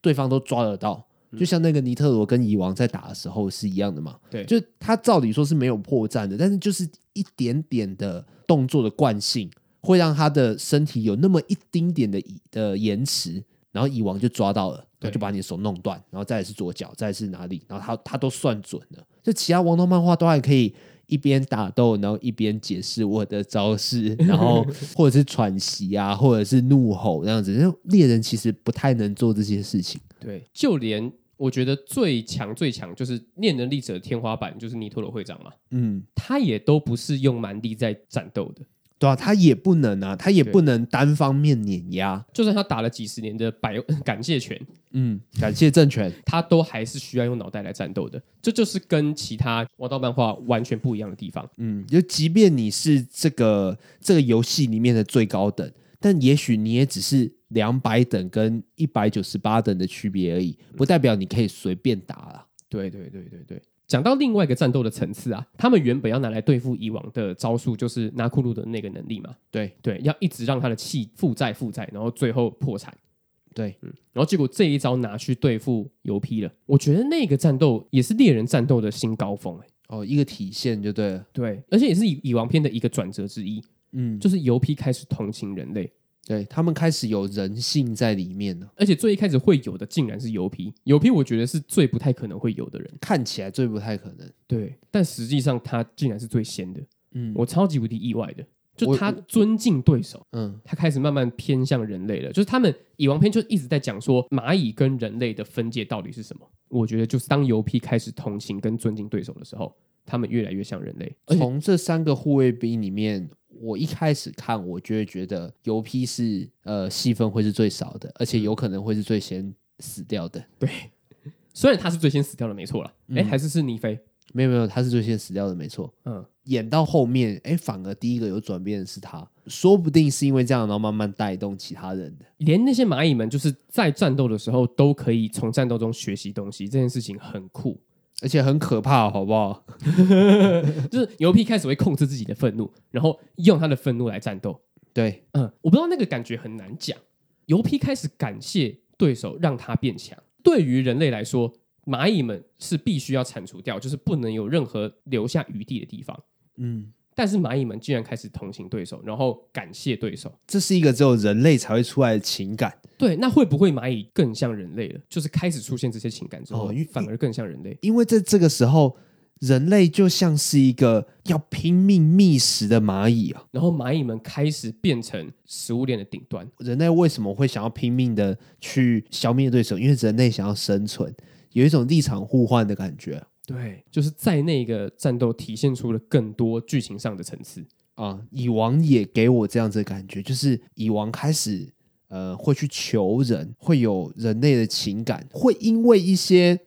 [SPEAKER 1] 对方都抓得到。就像那个尼特罗跟蚁王在打的时候是一样的嘛？
[SPEAKER 2] 对，
[SPEAKER 1] 就他照理说是没有破绽的，但是就是一点点的动作的惯性，会让他的身体有那么一丁点的的延迟，然后蚁王就抓到了，就把你的手弄断，然后再是左脚，再是哪里，然后他他都算准了。就其他王道漫画都还可以一边打斗，然后一边解释我的招式，然后或者是喘息啊，或者是怒吼这样子。猎人其实不太能做这些事情。
[SPEAKER 2] 对，就连。我觉得最强最强就是念能力者的天花板，就是尼托罗会长嘛。嗯，他也都不是用蛮力在战斗的，
[SPEAKER 1] 对啊，他也不能啊，他也不能单方面碾压。
[SPEAKER 2] 就算他打了几十年的百 感谢拳，
[SPEAKER 1] 嗯，感谢政权，
[SPEAKER 2] 他都还是需要用脑袋来战斗的。这就是跟其他王道漫画完全不一样的地方。
[SPEAKER 1] 嗯，就即便你是这个这个游戏里面的最高等，但也许你也只是。两百等跟一百九十八等的区别而已，不代表你可以随便打了。
[SPEAKER 2] 对对对对对，讲到另外一个战斗的层次啊，他们原本要拿来对付蚁王的招数，就是拿库鲁的那个能力嘛。
[SPEAKER 1] 对
[SPEAKER 2] 对，要一直让他的气负债负债，然后最后破产。
[SPEAKER 1] 对，
[SPEAKER 2] 嗯，然后结果这一招拿去对付尤 P 了，我觉得那个战斗也是猎人战斗的新高峰哎。
[SPEAKER 1] 哦，一个体现就对了。
[SPEAKER 2] 对，而且也是蚁蚁王篇的一个转折之一。嗯，就是尤 P 开始同情人类。
[SPEAKER 1] 对，他们开始有人性在里面了，
[SPEAKER 2] 而且最一开始会有的竟然是油皮，油皮我觉得是最不太可能会有的人，
[SPEAKER 1] 看起来最不太可能，
[SPEAKER 2] 对，但实际上他竟然是最先的，嗯，我超级无敌意外的，就他尊敬对手，嗯，他开始慢慢偏向人类了，就是他们蚁王篇就一直在讲说蚂蚁跟人类的分界到底是什么，我觉得就是当油皮开始同情跟尊敬对手的时候，他们越来越像人类，
[SPEAKER 1] 从这三个护卫兵里面。我一开始看，我就会觉得尤 P 是呃戏份会是最少的，而且有可能会是最先死掉的。
[SPEAKER 2] 对，虽然他是最先死掉的，没错了。哎、嗯，还是是尼飞？
[SPEAKER 1] 没有没有，他是最先死掉的，没错。嗯，演到后面，哎，反而第一个有转变的是他，说不定是因为这样，然后慢慢带动其他人的。
[SPEAKER 2] 连那些蚂蚁们，就是在战斗的时候都可以从战斗中学习东西，这件事情很酷。
[SPEAKER 1] 而且很可怕，好不好？
[SPEAKER 2] 就是牛皮开始会控制自己的愤怒，然后用他的愤怒来战斗。
[SPEAKER 1] 对，
[SPEAKER 2] 嗯，我不知道那个感觉很难讲。牛皮开始感谢对手，让他变强。对于人类来说，蚂蚁们是必须要铲除掉，就是不能有任何留下余地的地方。嗯。但是蚂蚁们竟然开始同情对手，然后感谢对手，
[SPEAKER 1] 这是一个只有人类才会出来的情感。
[SPEAKER 2] 对，那会不会蚂蚁更像人类了？就是开始出现这些情感之后，哦、反而更像人类。
[SPEAKER 1] 因为在这个时候，人类就像是一个要拼命觅食的蚂蚁啊。
[SPEAKER 2] 然后蚂蚁们开始变成食物链的顶端。
[SPEAKER 1] 人类为什么会想要拼命的去消灭对手？因为人类想要生存，有一种立场互换的感觉。
[SPEAKER 2] 对，就是在那个战斗体现出了更多剧情上的层次
[SPEAKER 1] 啊！蚁王也给我这样子的感觉，就是蚁王开始呃会去求人，会有人类的情感，会因为一些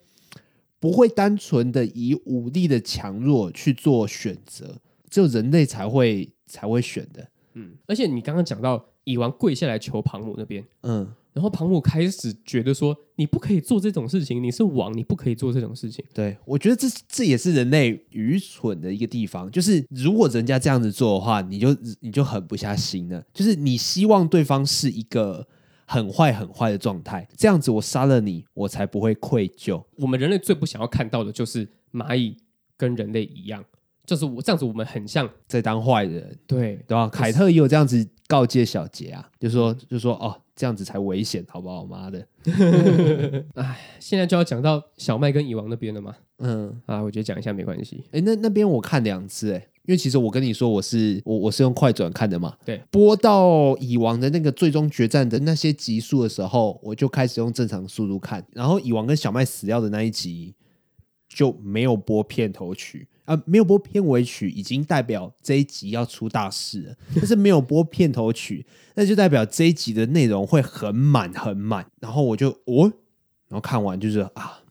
[SPEAKER 1] 不会单纯的以武力的强弱去做选择，只有人类才会才会选的。
[SPEAKER 2] 嗯，而且你刚刚讲到蚁王跪下来求庞姆那边，嗯。然后庞姆开始觉得说：“你不可以做这种事情，你是王，你不可以做这种事情。”
[SPEAKER 1] 对，我觉得这这也是人类愚蠢的一个地方，就是如果人家这样子做的话，你就你就狠不下心了。就是你希望对方是一个很坏很坏的状态，这样子我杀了你，我才不会愧疚。
[SPEAKER 2] 我们人类最不想要看到的就是蚂蚁跟人类一样，就是我这样子，我们很像
[SPEAKER 1] 在当坏人，
[SPEAKER 2] 对
[SPEAKER 1] 对吧？凯特也有这样子告诫小杰啊，就说就说哦。这样子才危险，好不好？妈的！
[SPEAKER 2] 哎，现在就要讲到小麦跟蚁王那边了嘛。嗯，啊，我觉得讲一下没关系。
[SPEAKER 1] 哎，那那边我看两次，哎，因为其实我跟你说，我是我我是用快转看的嘛。
[SPEAKER 2] 对，
[SPEAKER 1] 播到蚁王的那个最终决战的那些集数的时候，我就开始用正常速度看。然后蚁王跟小麦死掉的那一集就没有播片头曲。啊，没有播片尾曲，已经代表这一集要出大事了。但是没有播片头曲，那就代表这一集的内容会很满很满。然后我就哦，然后看完就是啊，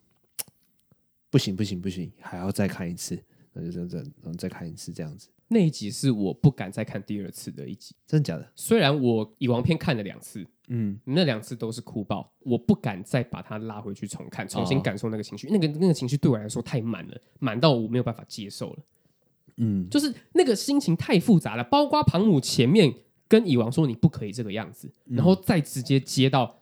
[SPEAKER 1] 不行不行不行，还要再看一次。那就这样，然后再看一次这样子。
[SPEAKER 2] 那一集是我不敢再看第二次的一集，
[SPEAKER 1] 真的假的？
[SPEAKER 2] 虽然我以王片看了两次，
[SPEAKER 1] 嗯，
[SPEAKER 2] 那两次都是哭爆，我不敢再把它拉回去重看，重新感受那个情绪。哦、那个那个情绪对我来说太满了，满到我没有办法接受了。
[SPEAKER 1] 嗯，
[SPEAKER 2] 就是那个心情太复杂了，包括庞母前面跟蚁王说你不可以这个样子，然后再直接接到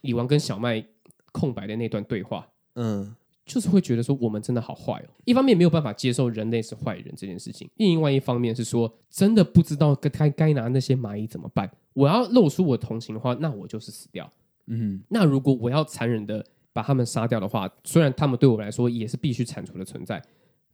[SPEAKER 2] 蚁王跟小麦空白的那段对话，嗯。就是会觉得说我们真的好坏哦，一方面没有办法接受人类是坏人这件事情，另外一方面是说真的不知道该该拿那些蚂蚁怎么办。我要露出我同情的话，那我就是死掉。嗯，那如果我要残忍的把他们杀掉的话，虽然他们对我来说也是必须铲除的存在，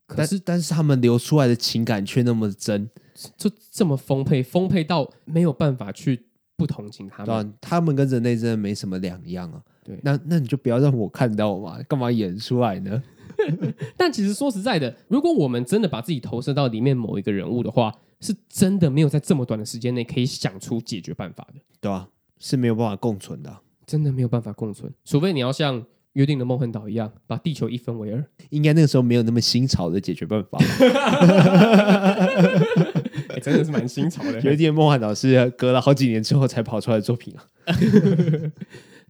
[SPEAKER 2] 可是
[SPEAKER 1] 但是他们流出来的情感却那么真，
[SPEAKER 2] 就这么丰沛，丰沛到没有办法去不同情他们。
[SPEAKER 1] 对啊，他们跟人类真的没什么两样啊。
[SPEAKER 2] 对，
[SPEAKER 1] 那那你就不要让我看到嘛，干嘛演出来呢？
[SPEAKER 2] 但其实说实在的，如果我们真的把自己投射到里面某一个人物的话，是真的没有在这么短的时间内可以想出解决办法的，
[SPEAKER 1] 对啊，是没有办法共存的，
[SPEAKER 2] 真的没有办法共存，除非你要像约定的梦幻岛一样，把地球一分为二。
[SPEAKER 1] 应该那个时候没有那么新潮的解决办法，
[SPEAKER 2] 欸、真的是蛮新潮的。
[SPEAKER 1] 约定的梦幻岛是隔了好几年之后才跑出来的作品啊。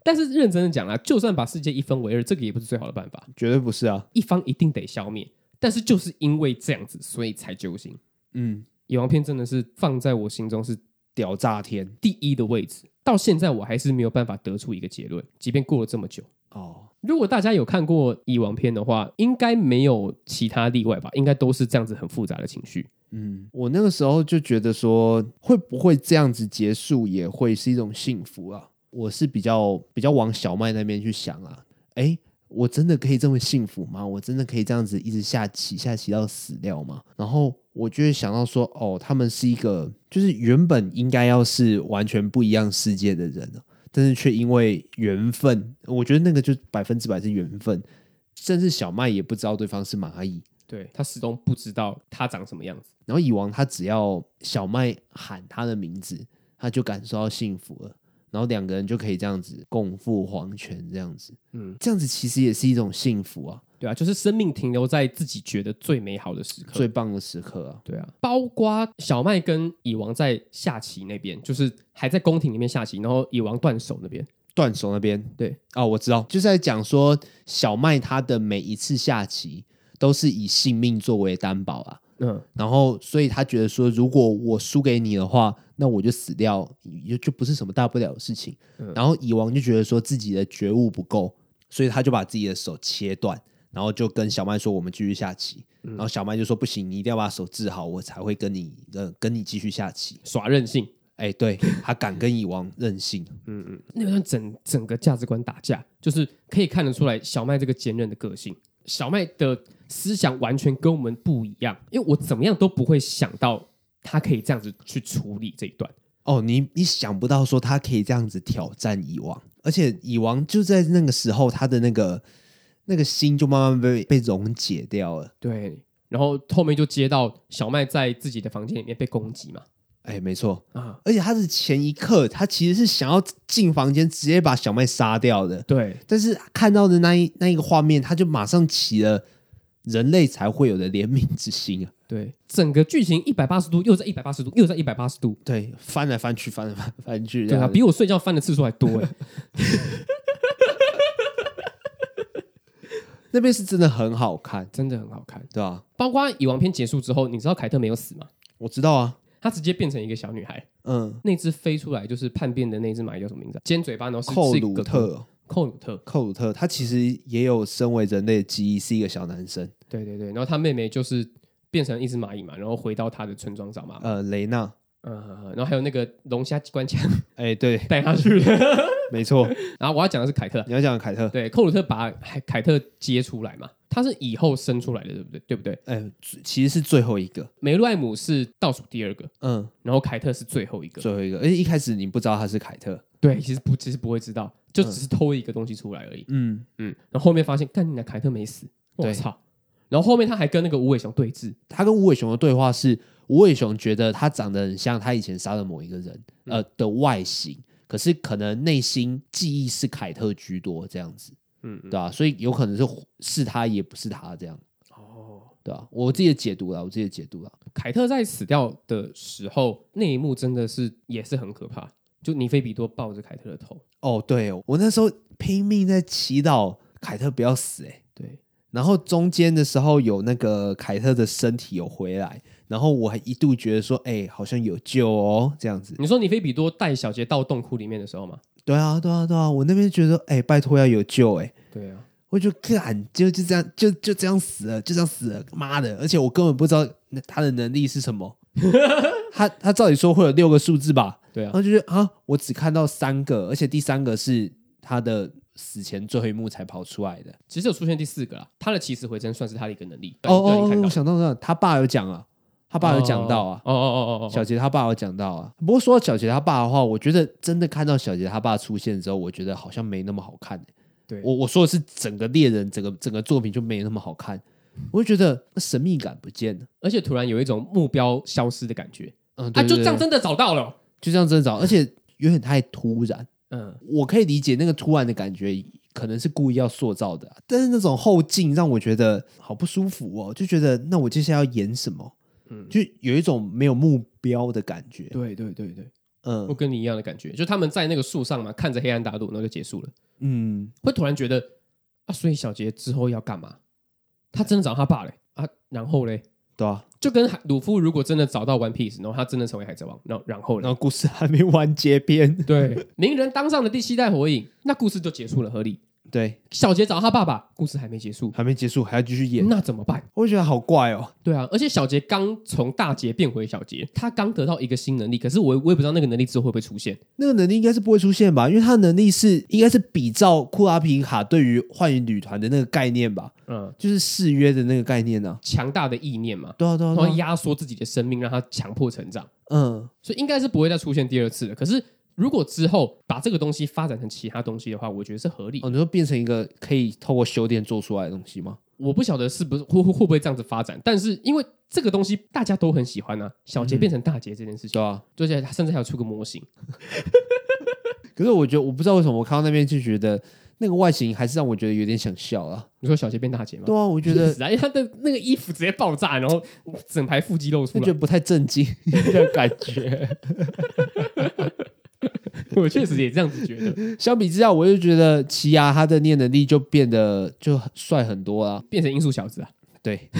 [SPEAKER 2] 但是认真的讲啦，就算把世界一分为二，这个也不是最好的办法，
[SPEAKER 1] 绝对不是啊！
[SPEAKER 2] 一方一定得消灭，但是就是因为这样子，所以才揪心。嗯，野王篇真的是放在我心中是
[SPEAKER 1] 屌炸天
[SPEAKER 2] 第一的位置，到现在我还是没有办法得出一个结论，即便过了这么久。哦，如果大家有看过蚁王片的话，应该没有其他例外吧？应该都是这样子很复杂的情绪。
[SPEAKER 1] 嗯，我那个时候就觉得说，会不会这样子结束也会是一种幸福啊？我是比较比较往小麦那边去想啊，哎，我真的可以这么幸福吗？我真的可以这样子一直下棋下棋到死掉吗？然后我就会想到说，哦，他们是一个就是原本应该要是完全不一样世界的人，但是却因为缘分，我觉得那个就百分之百是缘分，甚至小麦也不知道对方是蚂蚁，
[SPEAKER 2] 对，他始终不知道他长什么样子。
[SPEAKER 1] 然后蚁王他只要小麦喊他的名字，他就感受到幸福了。然后两个人就可以这样子共赴黄泉，这样子，嗯，这样子其实也是一种幸福啊，
[SPEAKER 2] 对啊，就是生命停留在自己觉得最美好的时刻，
[SPEAKER 1] 最棒的时刻啊，
[SPEAKER 2] 对啊，包括小麦跟蚁王在下棋那边，就是还在宫廷里面下棋，然后蚁王断手那边，
[SPEAKER 1] 断手那边，
[SPEAKER 2] 对，
[SPEAKER 1] 哦，我知道，就是在讲说小麦他的每一次下棋都是以性命作为担保啊。嗯，然后所以他觉得说，如果我输给你的话，那我就死掉，也就不是什么大不了的事情。嗯，然后蚁王就觉得说自己的觉悟不够，所以他就把自己的手切断，然后就跟小麦说：“我们继续下棋。嗯”然后小麦就说：“不行，你一定要把手治好，我才会跟你跟跟你继续下棋。”
[SPEAKER 2] 耍任性，
[SPEAKER 1] 哎，对，他敢跟蚁王任性。
[SPEAKER 2] 嗯嗯，那段整整个价值观打架，就是可以看得出来小麦这个坚韧的个性。小麦的思想完全跟我们不一样，因为我怎么样都不会想到他可以这样子去处理这一段。
[SPEAKER 1] 哦，你你想不到说他可以这样子挑战蚁王，而且蚁王就在那个时候，他的那个那个心就慢慢被被溶解掉了。
[SPEAKER 2] 对，然后后面就接到小麦在自己的房间里面被攻击嘛。
[SPEAKER 1] 哎，没错啊，而且他的前一刻，他其实是想要进房间直接把小麦杀掉的。
[SPEAKER 2] 对，
[SPEAKER 1] 但是看到的那一那一个画面，他就马上起了人类才会有的怜悯之心啊。
[SPEAKER 2] 对，整个剧情一百八十度，又在一百八十度，又在一百八十度，
[SPEAKER 1] 对，翻来翻去，翻来翻翻去，
[SPEAKER 2] 对啊，比我睡觉翻的次数还多哎。
[SPEAKER 1] 那边是真的很好看，
[SPEAKER 2] 真的很好看，
[SPEAKER 1] 对吧？
[SPEAKER 2] 包括蚁王篇结束之后，你知道凯特没有死吗？
[SPEAKER 1] 我知道啊。
[SPEAKER 2] 她直接变成一个小女孩，嗯，那只飞出来就是叛变的那只蚂蚁叫什么名字？尖嘴巴，然后是
[SPEAKER 1] 寇鲁特，
[SPEAKER 2] 寇鲁特，
[SPEAKER 1] 寇鲁特，他其实也有身为人类的记忆，是一个小男生。
[SPEAKER 2] 对对对，然后他妹妹就是变成一只蚂蚁嘛，然后回到他的村庄找妈妈。
[SPEAKER 1] 呃，雷娜，
[SPEAKER 2] 嗯，然后还有那个龙虾机关枪，
[SPEAKER 1] 哎、欸，对，
[SPEAKER 2] 带他去了，
[SPEAKER 1] 没错。
[SPEAKER 2] 然后我要讲的是凯特，
[SPEAKER 1] 你要讲凯特，
[SPEAKER 2] 对，寇鲁特把凯特接出来嘛。他是以后生出来的，对不对？对不对？
[SPEAKER 1] 哎、欸，其实是最后一个。
[SPEAKER 2] 梅露艾姆是倒数第二个，嗯，然后凯特是最后一个，
[SPEAKER 1] 最后一个。而且一开始你不知道他是凯特，
[SPEAKER 2] 对，其实不，其实不会知道，就只是偷一个东西出来而已。嗯嗯，然后后面发现，干你的凯特没死，我操！然后后面他还跟那个无尾熊对峙，
[SPEAKER 1] 他跟无尾熊的对话是，无尾熊觉得他长得很像他以前杀的某一个人，嗯、呃的外形，可是可能内心记忆是凯特居多，这样子。嗯，对啊，所以有可能是是他，也不是他这样。哦，对啊，我自己的解读了，我自己的解读了。
[SPEAKER 2] 凯特在死掉的时候，那一幕真的是也是很可怕。就尼菲比多抱着凯特的头。
[SPEAKER 1] 哦，对哦，我那时候拼命在祈祷凯特不要死，哎，
[SPEAKER 2] 对。
[SPEAKER 1] 然后中间的时候有那个凯特的身体有回来，然后我还一度觉得说，哎，好像有救哦，这样子。
[SPEAKER 2] 你说尼菲比多带小杰到洞窟里面的时候吗？
[SPEAKER 1] 对啊，对啊，对啊，我那边觉得，哎，拜托要有救，哎，
[SPEAKER 2] 对啊。
[SPEAKER 1] 我就干，就就这样，就就这样死了，就这样死了，妈的！而且我根本不知道他的能力是什么。他他照理说会有六个数字吧？
[SPEAKER 2] 对啊。
[SPEAKER 1] 然后就是啊，我只看到三个，而且第三个是他的死前最后一幕才跑出来的。
[SPEAKER 2] 其实有出现第四个啦，他的起死回生算是他的一个能力。
[SPEAKER 1] 哦哦哦，我想到了，他爸有讲啊，他爸有讲到啊。
[SPEAKER 2] 哦哦哦哦哦，
[SPEAKER 1] 小杰他爸有讲到啊。不过说到小杰他爸的话，我觉得真的看到小杰他爸出现之后，我觉得好像没那么好看。
[SPEAKER 2] 对，
[SPEAKER 1] 我我说的是整个猎人，整个整个作品就没那么好看，我就觉得神秘感不见了，
[SPEAKER 2] 而且突然有一种目标消失的感觉。
[SPEAKER 1] 嗯，对对对，
[SPEAKER 2] 啊，就这样真的找到了，
[SPEAKER 1] 就这样真的找，而且有点太突然。
[SPEAKER 2] 嗯，
[SPEAKER 1] 我可以理解那个突然的感觉，可能是故意要塑造的，但是那种后劲让我觉得好不舒服哦，就觉得那我接下来要演什么？嗯，就有一种没有目标的感觉。
[SPEAKER 2] 对对对对。
[SPEAKER 1] 嗯，
[SPEAKER 2] 我跟你一样的感觉，就他们在那个树上嘛，看着黑暗大陆，那就结束了。
[SPEAKER 1] 嗯，
[SPEAKER 2] 会突然觉得啊，所以小杰之后要干嘛？他真的找他爸嘞啊？然后嘞，
[SPEAKER 1] 对啊，
[SPEAKER 2] 就跟鲁夫如果真的找到 One Piece，然后他真的成为海贼王，然后然后
[SPEAKER 1] 然后故事还没完结篇，
[SPEAKER 2] 对，鸣人当上了第七代火影，那故事就结束了，合理。
[SPEAKER 1] 对，
[SPEAKER 2] 小杰找他爸爸，故事还没结束，
[SPEAKER 1] 还没结束，还要继续演，
[SPEAKER 2] 那怎么办？
[SPEAKER 1] 我觉得好怪哦。
[SPEAKER 2] 对啊，而且小杰刚从大杰变回小杰，他刚得到一个新能力，可是我我也不知道那个能力之后会不会出现。
[SPEAKER 1] 那个能力应该是不会出现吧？因为他的能力是应该是比照库拉皮卡对于幻影旅团的那个概念吧？
[SPEAKER 2] 嗯，
[SPEAKER 1] 就是誓约的那个概念呢、啊，
[SPEAKER 2] 强大的意念嘛。
[SPEAKER 1] 对啊，对啊，对啊，
[SPEAKER 2] 然后压缩自己的生命，让他强迫成长。
[SPEAKER 1] 嗯，
[SPEAKER 2] 所以应该是不会再出现第二次的。可是。如果之后把这个东西发展成其他东西的话，我觉得是合理。
[SPEAKER 1] 哦，你说变成一个可以透过修炼做出来的东西吗？
[SPEAKER 2] 我不晓得是不是会会会不会这样子发展，但是因为这个东西大家都很喜欢啊，小杰变成大杰这件事情，
[SPEAKER 1] 对啊，
[SPEAKER 2] 而且他甚至还有出个模型。
[SPEAKER 1] 可是我觉得我不知道为什么我看到那边就觉得那个外形还是让我觉得有点想笑啊。
[SPEAKER 2] 你说小杰变大杰吗？
[SPEAKER 1] 对啊，我觉得，
[SPEAKER 2] 因为他的那个衣服直接爆炸，然后整排腹肌露出来，
[SPEAKER 1] 觉得不太正经 的感觉。
[SPEAKER 2] 我确实也这样子觉得。
[SPEAKER 1] 相比之下，我就觉得奇犽他的念能力就变得就帅很多啊，
[SPEAKER 2] 变成音速小子啊。
[SPEAKER 1] 对，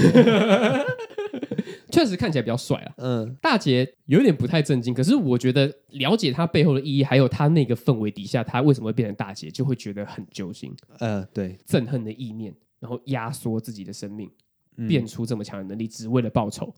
[SPEAKER 2] 确实看起来比较帅啊。
[SPEAKER 1] 嗯，
[SPEAKER 2] 大姐有点不太正经，可是我觉得了解他背后的意义，还有他那个氛围底下，他为什么会变成大姐，就会觉得很揪心。
[SPEAKER 1] 呃，对，
[SPEAKER 2] 憎恨的意念，然后压缩自己的生命，
[SPEAKER 1] 嗯、
[SPEAKER 2] 变出这么强的能力，只为了报仇。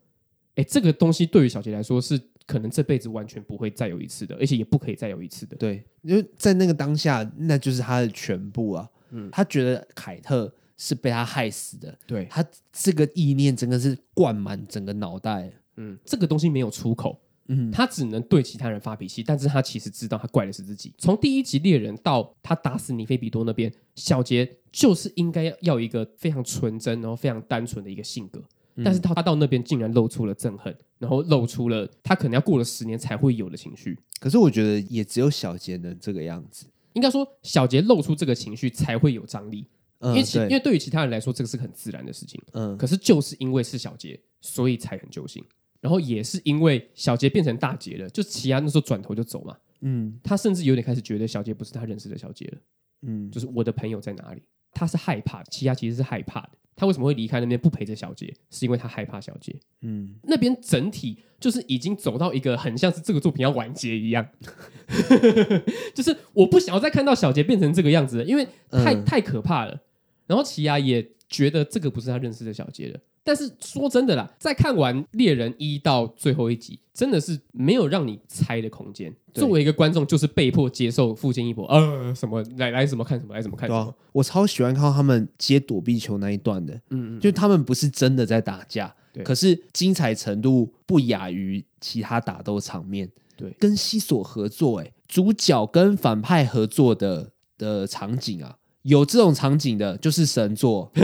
[SPEAKER 2] 哎，这个东西对于小杰来说是。可能这辈子完全不会再有一次的，而且也不可以再有一次的。
[SPEAKER 1] 对，因为在那个当下，那就是他的全部啊。嗯，他觉得凯特是被他害死的。
[SPEAKER 2] 对，
[SPEAKER 1] 他这个意念真的是灌满整个脑袋。
[SPEAKER 2] 嗯，这个东西没有出口。嗯，他只能对其他人发脾气，但是他其实知道他怪的是自己。从第一集猎人到他打死尼菲比多那边，小杰就是应该要要一个非常纯真，然后非常单纯的一个性格。但是他他到那边竟然露出了憎恨，然后露出了他可能要过了十年才会有的情绪。
[SPEAKER 1] 可是我觉得也只有小杰能这个样子。
[SPEAKER 2] 应该说小杰露出这个情绪才会有张力，
[SPEAKER 1] 嗯、
[SPEAKER 2] 因为其
[SPEAKER 1] 对
[SPEAKER 2] 因为对于其他人来说这个是很自然的事情。
[SPEAKER 1] 嗯，
[SPEAKER 2] 可是就是因为是小杰，所以才很揪心。然后也是因为小杰变成大杰了，就奇安那时候转头就走嘛。
[SPEAKER 1] 嗯，
[SPEAKER 2] 他甚至有点开始觉得小杰不是他认识的小杰了。
[SPEAKER 1] 嗯，
[SPEAKER 2] 就是我的朋友在哪里？他是害怕，奇亚其实是害怕的。他为什么会离开那边不陪着小杰？是因为他害怕小杰。
[SPEAKER 1] 嗯，
[SPEAKER 2] 那边整体就是已经走到一个很像是这个作品要完结一样，就是我不想要再看到小杰变成这个样子了，因为太、嗯、太可怕了。然后奇亚也觉得这个不是他认识的小杰了。但是说真的啦，在看完猎人一到最后一集，真的是没有让你猜的空间。作为一个观众，就是被迫接受父亲一博呃什么来来什么看什么来什么看什么。
[SPEAKER 1] 我超喜欢看到他们接躲避球那一段的，
[SPEAKER 2] 嗯嗯，
[SPEAKER 1] 就他们不是真的在打架，可是精彩程度不亚于其他打斗场面。
[SPEAKER 2] 对，
[SPEAKER 1] 跟西索合作，哎，主角跟反派合作的的场景啊，有这种场景的，就是神作。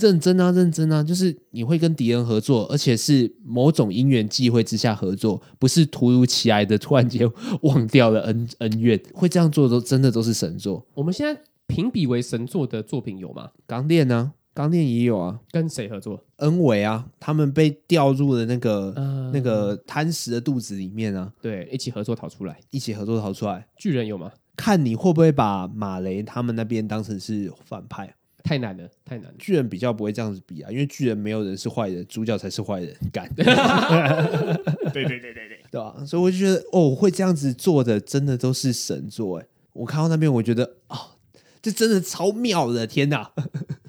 [SPEAKER 1] 认真啊，认真啊，就是你会跟敌人合作，而且是某种因缘际会之下合作，不是突如其来的突然间 忘掉了恩恩怨，会这样做的都真的都是神作。
[SPEAKER 2] 我们现在评比为神作的作品有吗？
[SPEAKER 1] 钢炼呢？钢炼也有啊，
[SPEAKER 2] 跟谁合作？
[SPEAKER 1] 恩维啊，他们被掉入了那个、
[SPEAKER 2] 嗯
[SPEAKER 1] 那个贪食的肚子里面啊，
[SPEAKER 2] 对，一起合作逃出来。
[SPEAKER 1] 一起合作逃出来。
[SPEAKER 2] 巨人有吗？
[SPEAKER 1] 看你会不会把马雷他们那边当成是反派。
[SPEAKER 2] 太难了，太难了。
[SPEAKER 1] 巨人比较不会这样子比啊，因为巨人没有人是坏人，主角才是坏人。干，
[SPEAKER 2] 对对对对对，
[SPEAKER 1] 对吧？所以我就觉得，哦，会这样子做的，真的都是神作哎！我看到那边，我觉得啊、哦，这真的超妙的，天哪！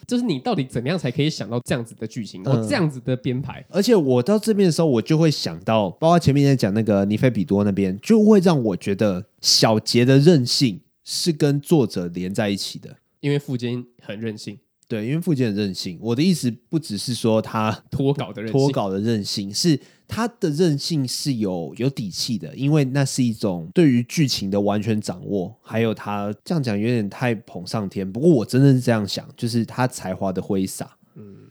[SPEAKER 2] 就是你到底怎么样才可以想到这样子的剧情，
[SPEAKER 1] 嗯、
[SPEAKER 2] 然后这样子的编排？
[SPEAKER 1] 而且我到这边的时候，我就会想到，包括前面在讲那个尼菲比多那边，就会让我觉得小杰的任性是跟作者连在一起的。
[SPEAKER 2] 因为富坚很任性，
[SPEAKER 1] 对，因为富坚很任性。我的意思不只是说他
[SPEAKER 2] 脱稿的任性，
[SPEAKER 1] 脱稿的任性，是他的任性是有有底气的，因为那是一种对于剧情的完全掌握，还有他这样讲有点太捧上天。不过我真的是这样想，就是他才华的挥洒。嗯，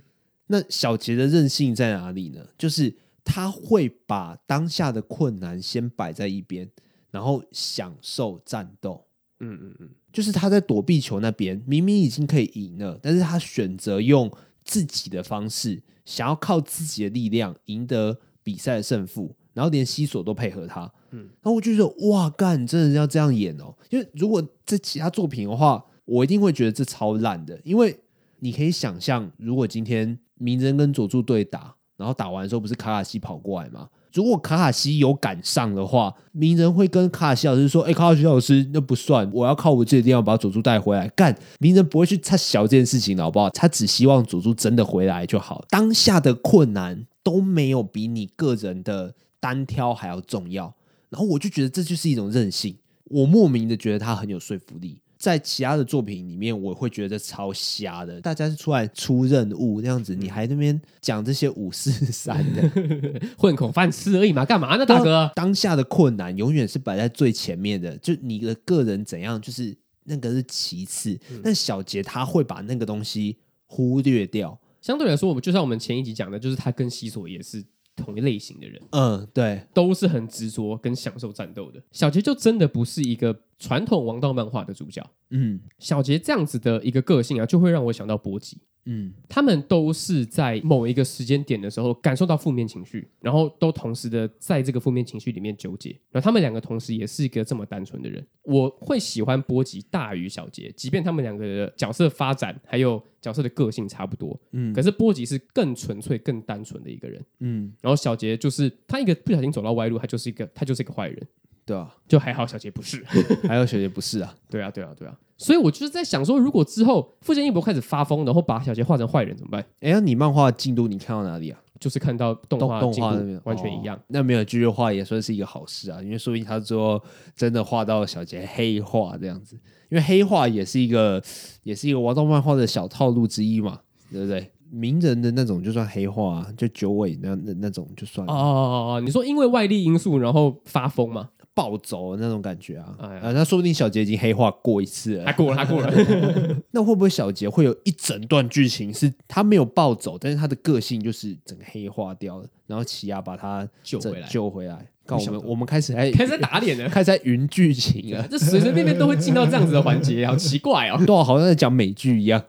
[SPEAKER 1] 那小杰的任性在哪里呢？就是他会把当下的困难先摆在一边，然后享受战斗。
[SPEAKER 2] 嗯嗯嗯。
[SPEAKER 1] 就是他在躲避球那边，明明已经可以赢了，但是他选择用自己的方式，想要靠自己的力量赢得比赛的胜负，然后连西索都配合他。嗯，然后我就觉得哇，干，真的要这样演哦！因为如果在其他作品的话，我一定会觉得这超烂的。因为你可以想象，如果今天鸣人跟佐助对打，然后打完的时候不是卡卡西跑过来吗？如果卡卡西有赶上的话，鸣人会跟卡卡西老师说：“哎、卡卡西老师，那不算，我要靠我自己的力量把佐助带回来。”干，鸣人不会去插小这件事情，好不好？他只希望佐助真的回来就好。当下的困难都没有比你个人的单挑还要重要。然后我就觉得这就是一种韧性，我莫名的觉得他很有说服力。在其他的作品里面，我会觉得超瞎的。大家是出来出任务那样子，你还那边讲这些五四三的
[SPEAKER 2] 混口饭吃而已嘛？干嘛呢，大哥？
[SPEAKER 1] 当下的困难永远是摆在最前面的，就你的个人怎样，就是那个是其次。嗯、但小杰他会把那个东西忽略掉。
[SPEAKER 2] 相对来说，我们就像我们前一集讲的，就是他跟西索也是。同一类型的人，
[SPEAKER 1] 嗯，对，
[SPEAKER 2] 都是很执着跟享受战斗的。小杰就真的不是一个传统王道漫画的主角，嗯，小杰这样子的一个个性啊，就会让我想到波吉。嗯，他们都是在某一个时间点的时候感受到负面情绪，然后都同时的在这个负面情绪里面纠结。然后他们两个同时也是一个这么单纯的人，我会喜欢波吉大于小杰，即便他们两个的角色发展还有角色的个性差不多。嗯，可是波吉是更纯粹、更单纯的一个人。嗯，然后小杰就是他一个不小心走到歪路，他就是一个他就是一个坏人。
[SPEAKER 1] 对啊，
[SPEAKER 2] 就还好，小杰不是，
[SPEAKER 1] 还好小杰不是啊。
[SPEAKER 2] 对啊，对啊，对啊。所以我就是在想说，如果之后富坚义博开始发疯，然后把小杰画成坏人怎么办？
[SPEAKER 1] 哎呀，你漫画进度你看到哪里啊？
[SPEAKER 2] 就是看到动画
[SPEAKER 1] 动画那边
[SPEAKER 2] 完全一样。哦、
[SPEAKER 1] 那没有继续画也算是一个好事啊，因为说不定他说真的画到小杰黑化这样子，因为黑化也是一个也是一个王道漫画的小套路之一嘛，对不对？名人的那种就算黑化、啊，就九尾那那那种就算了。哦哦
[SPEAKER 2] 哦哦，你说因为外力因素然后发疯吗？
[SPEAKER 1] 暴走的那种感觉啊，
[SPEAKER 2] 哎、
[SPEAKER 1] 啊，那说不定小杰已经黑化过一次了，
[SPEAKER 2] 他过了，他过了。
[SPEAKER 1] 那会不会小杰会有一整段剧情是他没有暴走，但是他的个性就是整个黑化掉了，然后奇亚把他
[SPEAKER 2] 救回来，
[SPEAKER 1] 救回来。告我们，我们开始
[SPEAKER 2] 开始在打脸了，
[SPEAKER 1] 开始在云剧情了，
[SPEAKER 2] 这随随便便都会进到这样子的环节，好奇怪哦，
[SPEAKER 1] 对，好像在讲美剧一样。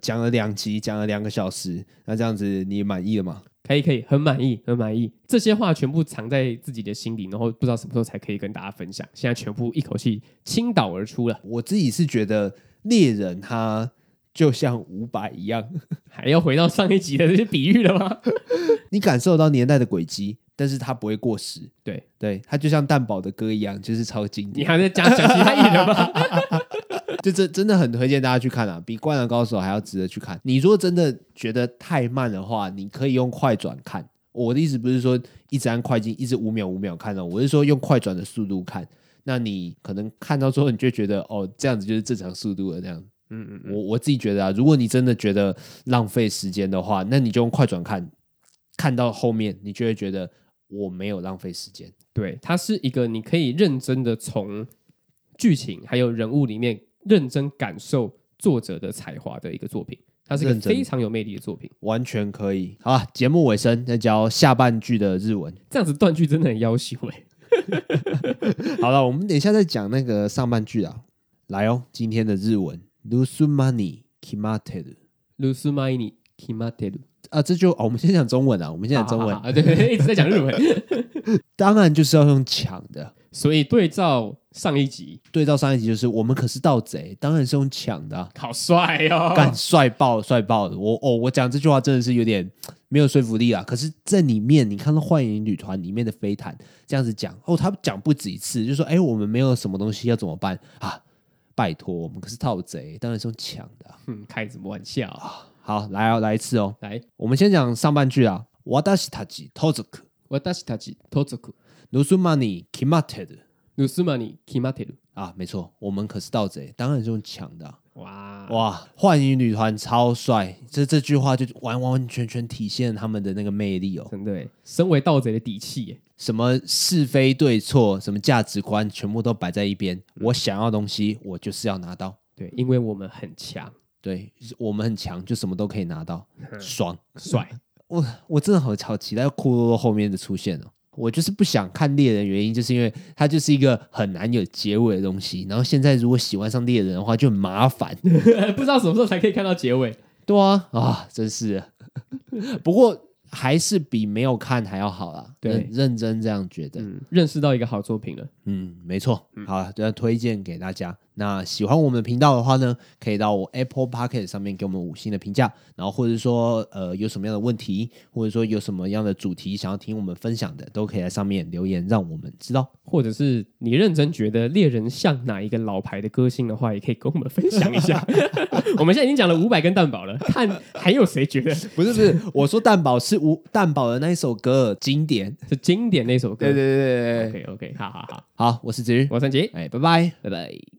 [SPEAKER 1] 讲了两集，讲了两个小时，那这样子你满意了吗？
[SPEAKER 2] 可以可以，很满意，很满意。这些话全部藏在自己的心里，然后不知道什么时候才可以跟大家分享。现在全部一口气倾倒而出了。
[SPEAKER 1] 我自己是觉得猎人他就像伍佰一样，
[SPEAKER 2] 还要回到上一集的这些比喻了吗？
[SPEAKER 1] 你感受到年代的轨迹，但是他不会过时。
[SPEAKER 2] 对
[SPEAKER 1] 对，他就像蛋堡的歌一样，就是超经典。
[SPEAKER 2] 你还在讲讲其他艺人吗？
[SPEAKER 1] 就真真的很推荐大家去看啊，比《灌篮高手》还要值得去看。你如果真的觉得太慢的话，你可以用快转看。我的意思不是说一直按快进，一直五秒五秒看哦，我是说用快转的速度看。那你可能看到之后，你就觉得哦，这样子就是正常速度了。这样，嗯嗯，我我自己觉得啊，如果你真的觉得浪费时间的话，那你就用快转看，看到后面你就会觉得我没有浪费时间。
[SPEAKER 2] 对，它是一个你可以认真的从剧情还有人物里面。认真感受作者的才华的一个作品，它是一个非常有魅力的作品，
[SPEAKER 1] 完全可以。好啊，节目尾声再教下半句的日文，
[SPEAKER 2] 这样子断句真的很夭寿哎。
[SPEAKER 1] 好了，我们等一下再讲那个上半句啊。来哦，今天的日文，留守まに决まってる。
[SPEAKER 2] 留守前に决まってる。
[SPEAKER 1] 啊，这就、哦、我们先讲中文啊，我们先讲中文
[SPEAKER 2] 啊，对，一直在讲日文。
[SPEAKER 1] 当然就是要用抢的，
[SPEAKER 2] 所以对照 上一集，
[SPEAKER 1] 对照上一集就是我们可是盗贼，当然是用抢的、啊。
[SPEAKER 2] 好帅哦，
[SPEAKER 1] 干帅爆帅爆的！我哦，我讲这句话真的是有点没有说服力啊。可是这里面你看到幻影旅团里面的飞毯这样子讲哦，他讲不止一次，就说哎，我们没有什么东西要怎么办啊？拜托，我们可是盗贼，当然是用抢的、啊。
[SPEAKER 2] 嗯，开什么玩笑
[SPEAKER 1] 啊？好，来哦，来一次哦，
[SPEAKER 2] 来，
[SPEAKER 1] 我们先讲上半句啊。私たち盗贼，
[SPEAKER 2] 私たち盗贼，
[SPEAKER 1] 盗まに决まってる，
[SPEAKER 2] 盗まに决まってる
[SPEAKER 1] 啊，没错，我们可是盗贼，当然是用抢的、啊。
[SPEAKER 2] 哇
[SPEAKER 1] 哇，幻影旅团超帅，这这句话就完完全全体现他们的那个魅力哦。
[SPEAKER 2] 真的，身为盗贼的底气耶，
[SPEAKER 1] 什么是非对错，什么价值观，全部都摆在一边。我想要东西，我就是要拿到。
[SPEAKER 2] 对，因为我们很强。
[SPEAKER 1] 对，我们很强，就什么都可以拿到，爽
[SPEAKER 2] 帅！
[SPEAKER 1] 我我真的好好期待库洛洛后面的出现哦。 我就是不想看猎人，原因就是因为它就是一个很难有结尾的东西。然后现在如果喜欢上猎人的话，就很麻烦，
[SPEAKER 2] 不知道什么时候才可以看到结尾。
[SPEAKER 1] 对啊，啊，真是。不过。还是比没有看还要好啦，对，认真这样觉得，
[SPEAKER 2] 嗯，认识到一个好作品了，
[SPEAKER 1] 嗯，没错，嗯、好，就要推荐给大家。那喜欢我们的频道的话呢，可以到我 Apple Podcast 上面给我们五星的评价，然后或者说呃有什么样的问题，或者说有什么样的主题想要听我们分享的，都可以在上面留言让我们知道。
[SPEAKER 2] 或者是你认真觉得猎人像哪一个老牌的歌星的话，也可以跟我们分享一下。我们现在已经讲了五百根蛋堡了，看 还有谁觉得
[SPEAKER 1] 不是不是？我说蛋堡是伍蛋堡的那一首歌经典，
[SPEAKER 2] 是经典那首歌。
[SPEAKER 1] 对对对对对，OK
[SPEAKER 2] OK，好好好，
[SPEAKER 1] 好，我是子瑜，
[SPEAKER 2] 我是陈杰，
[SPEAKER 1] 哎，拜拜，
[SPEAKER 2] 拜拜。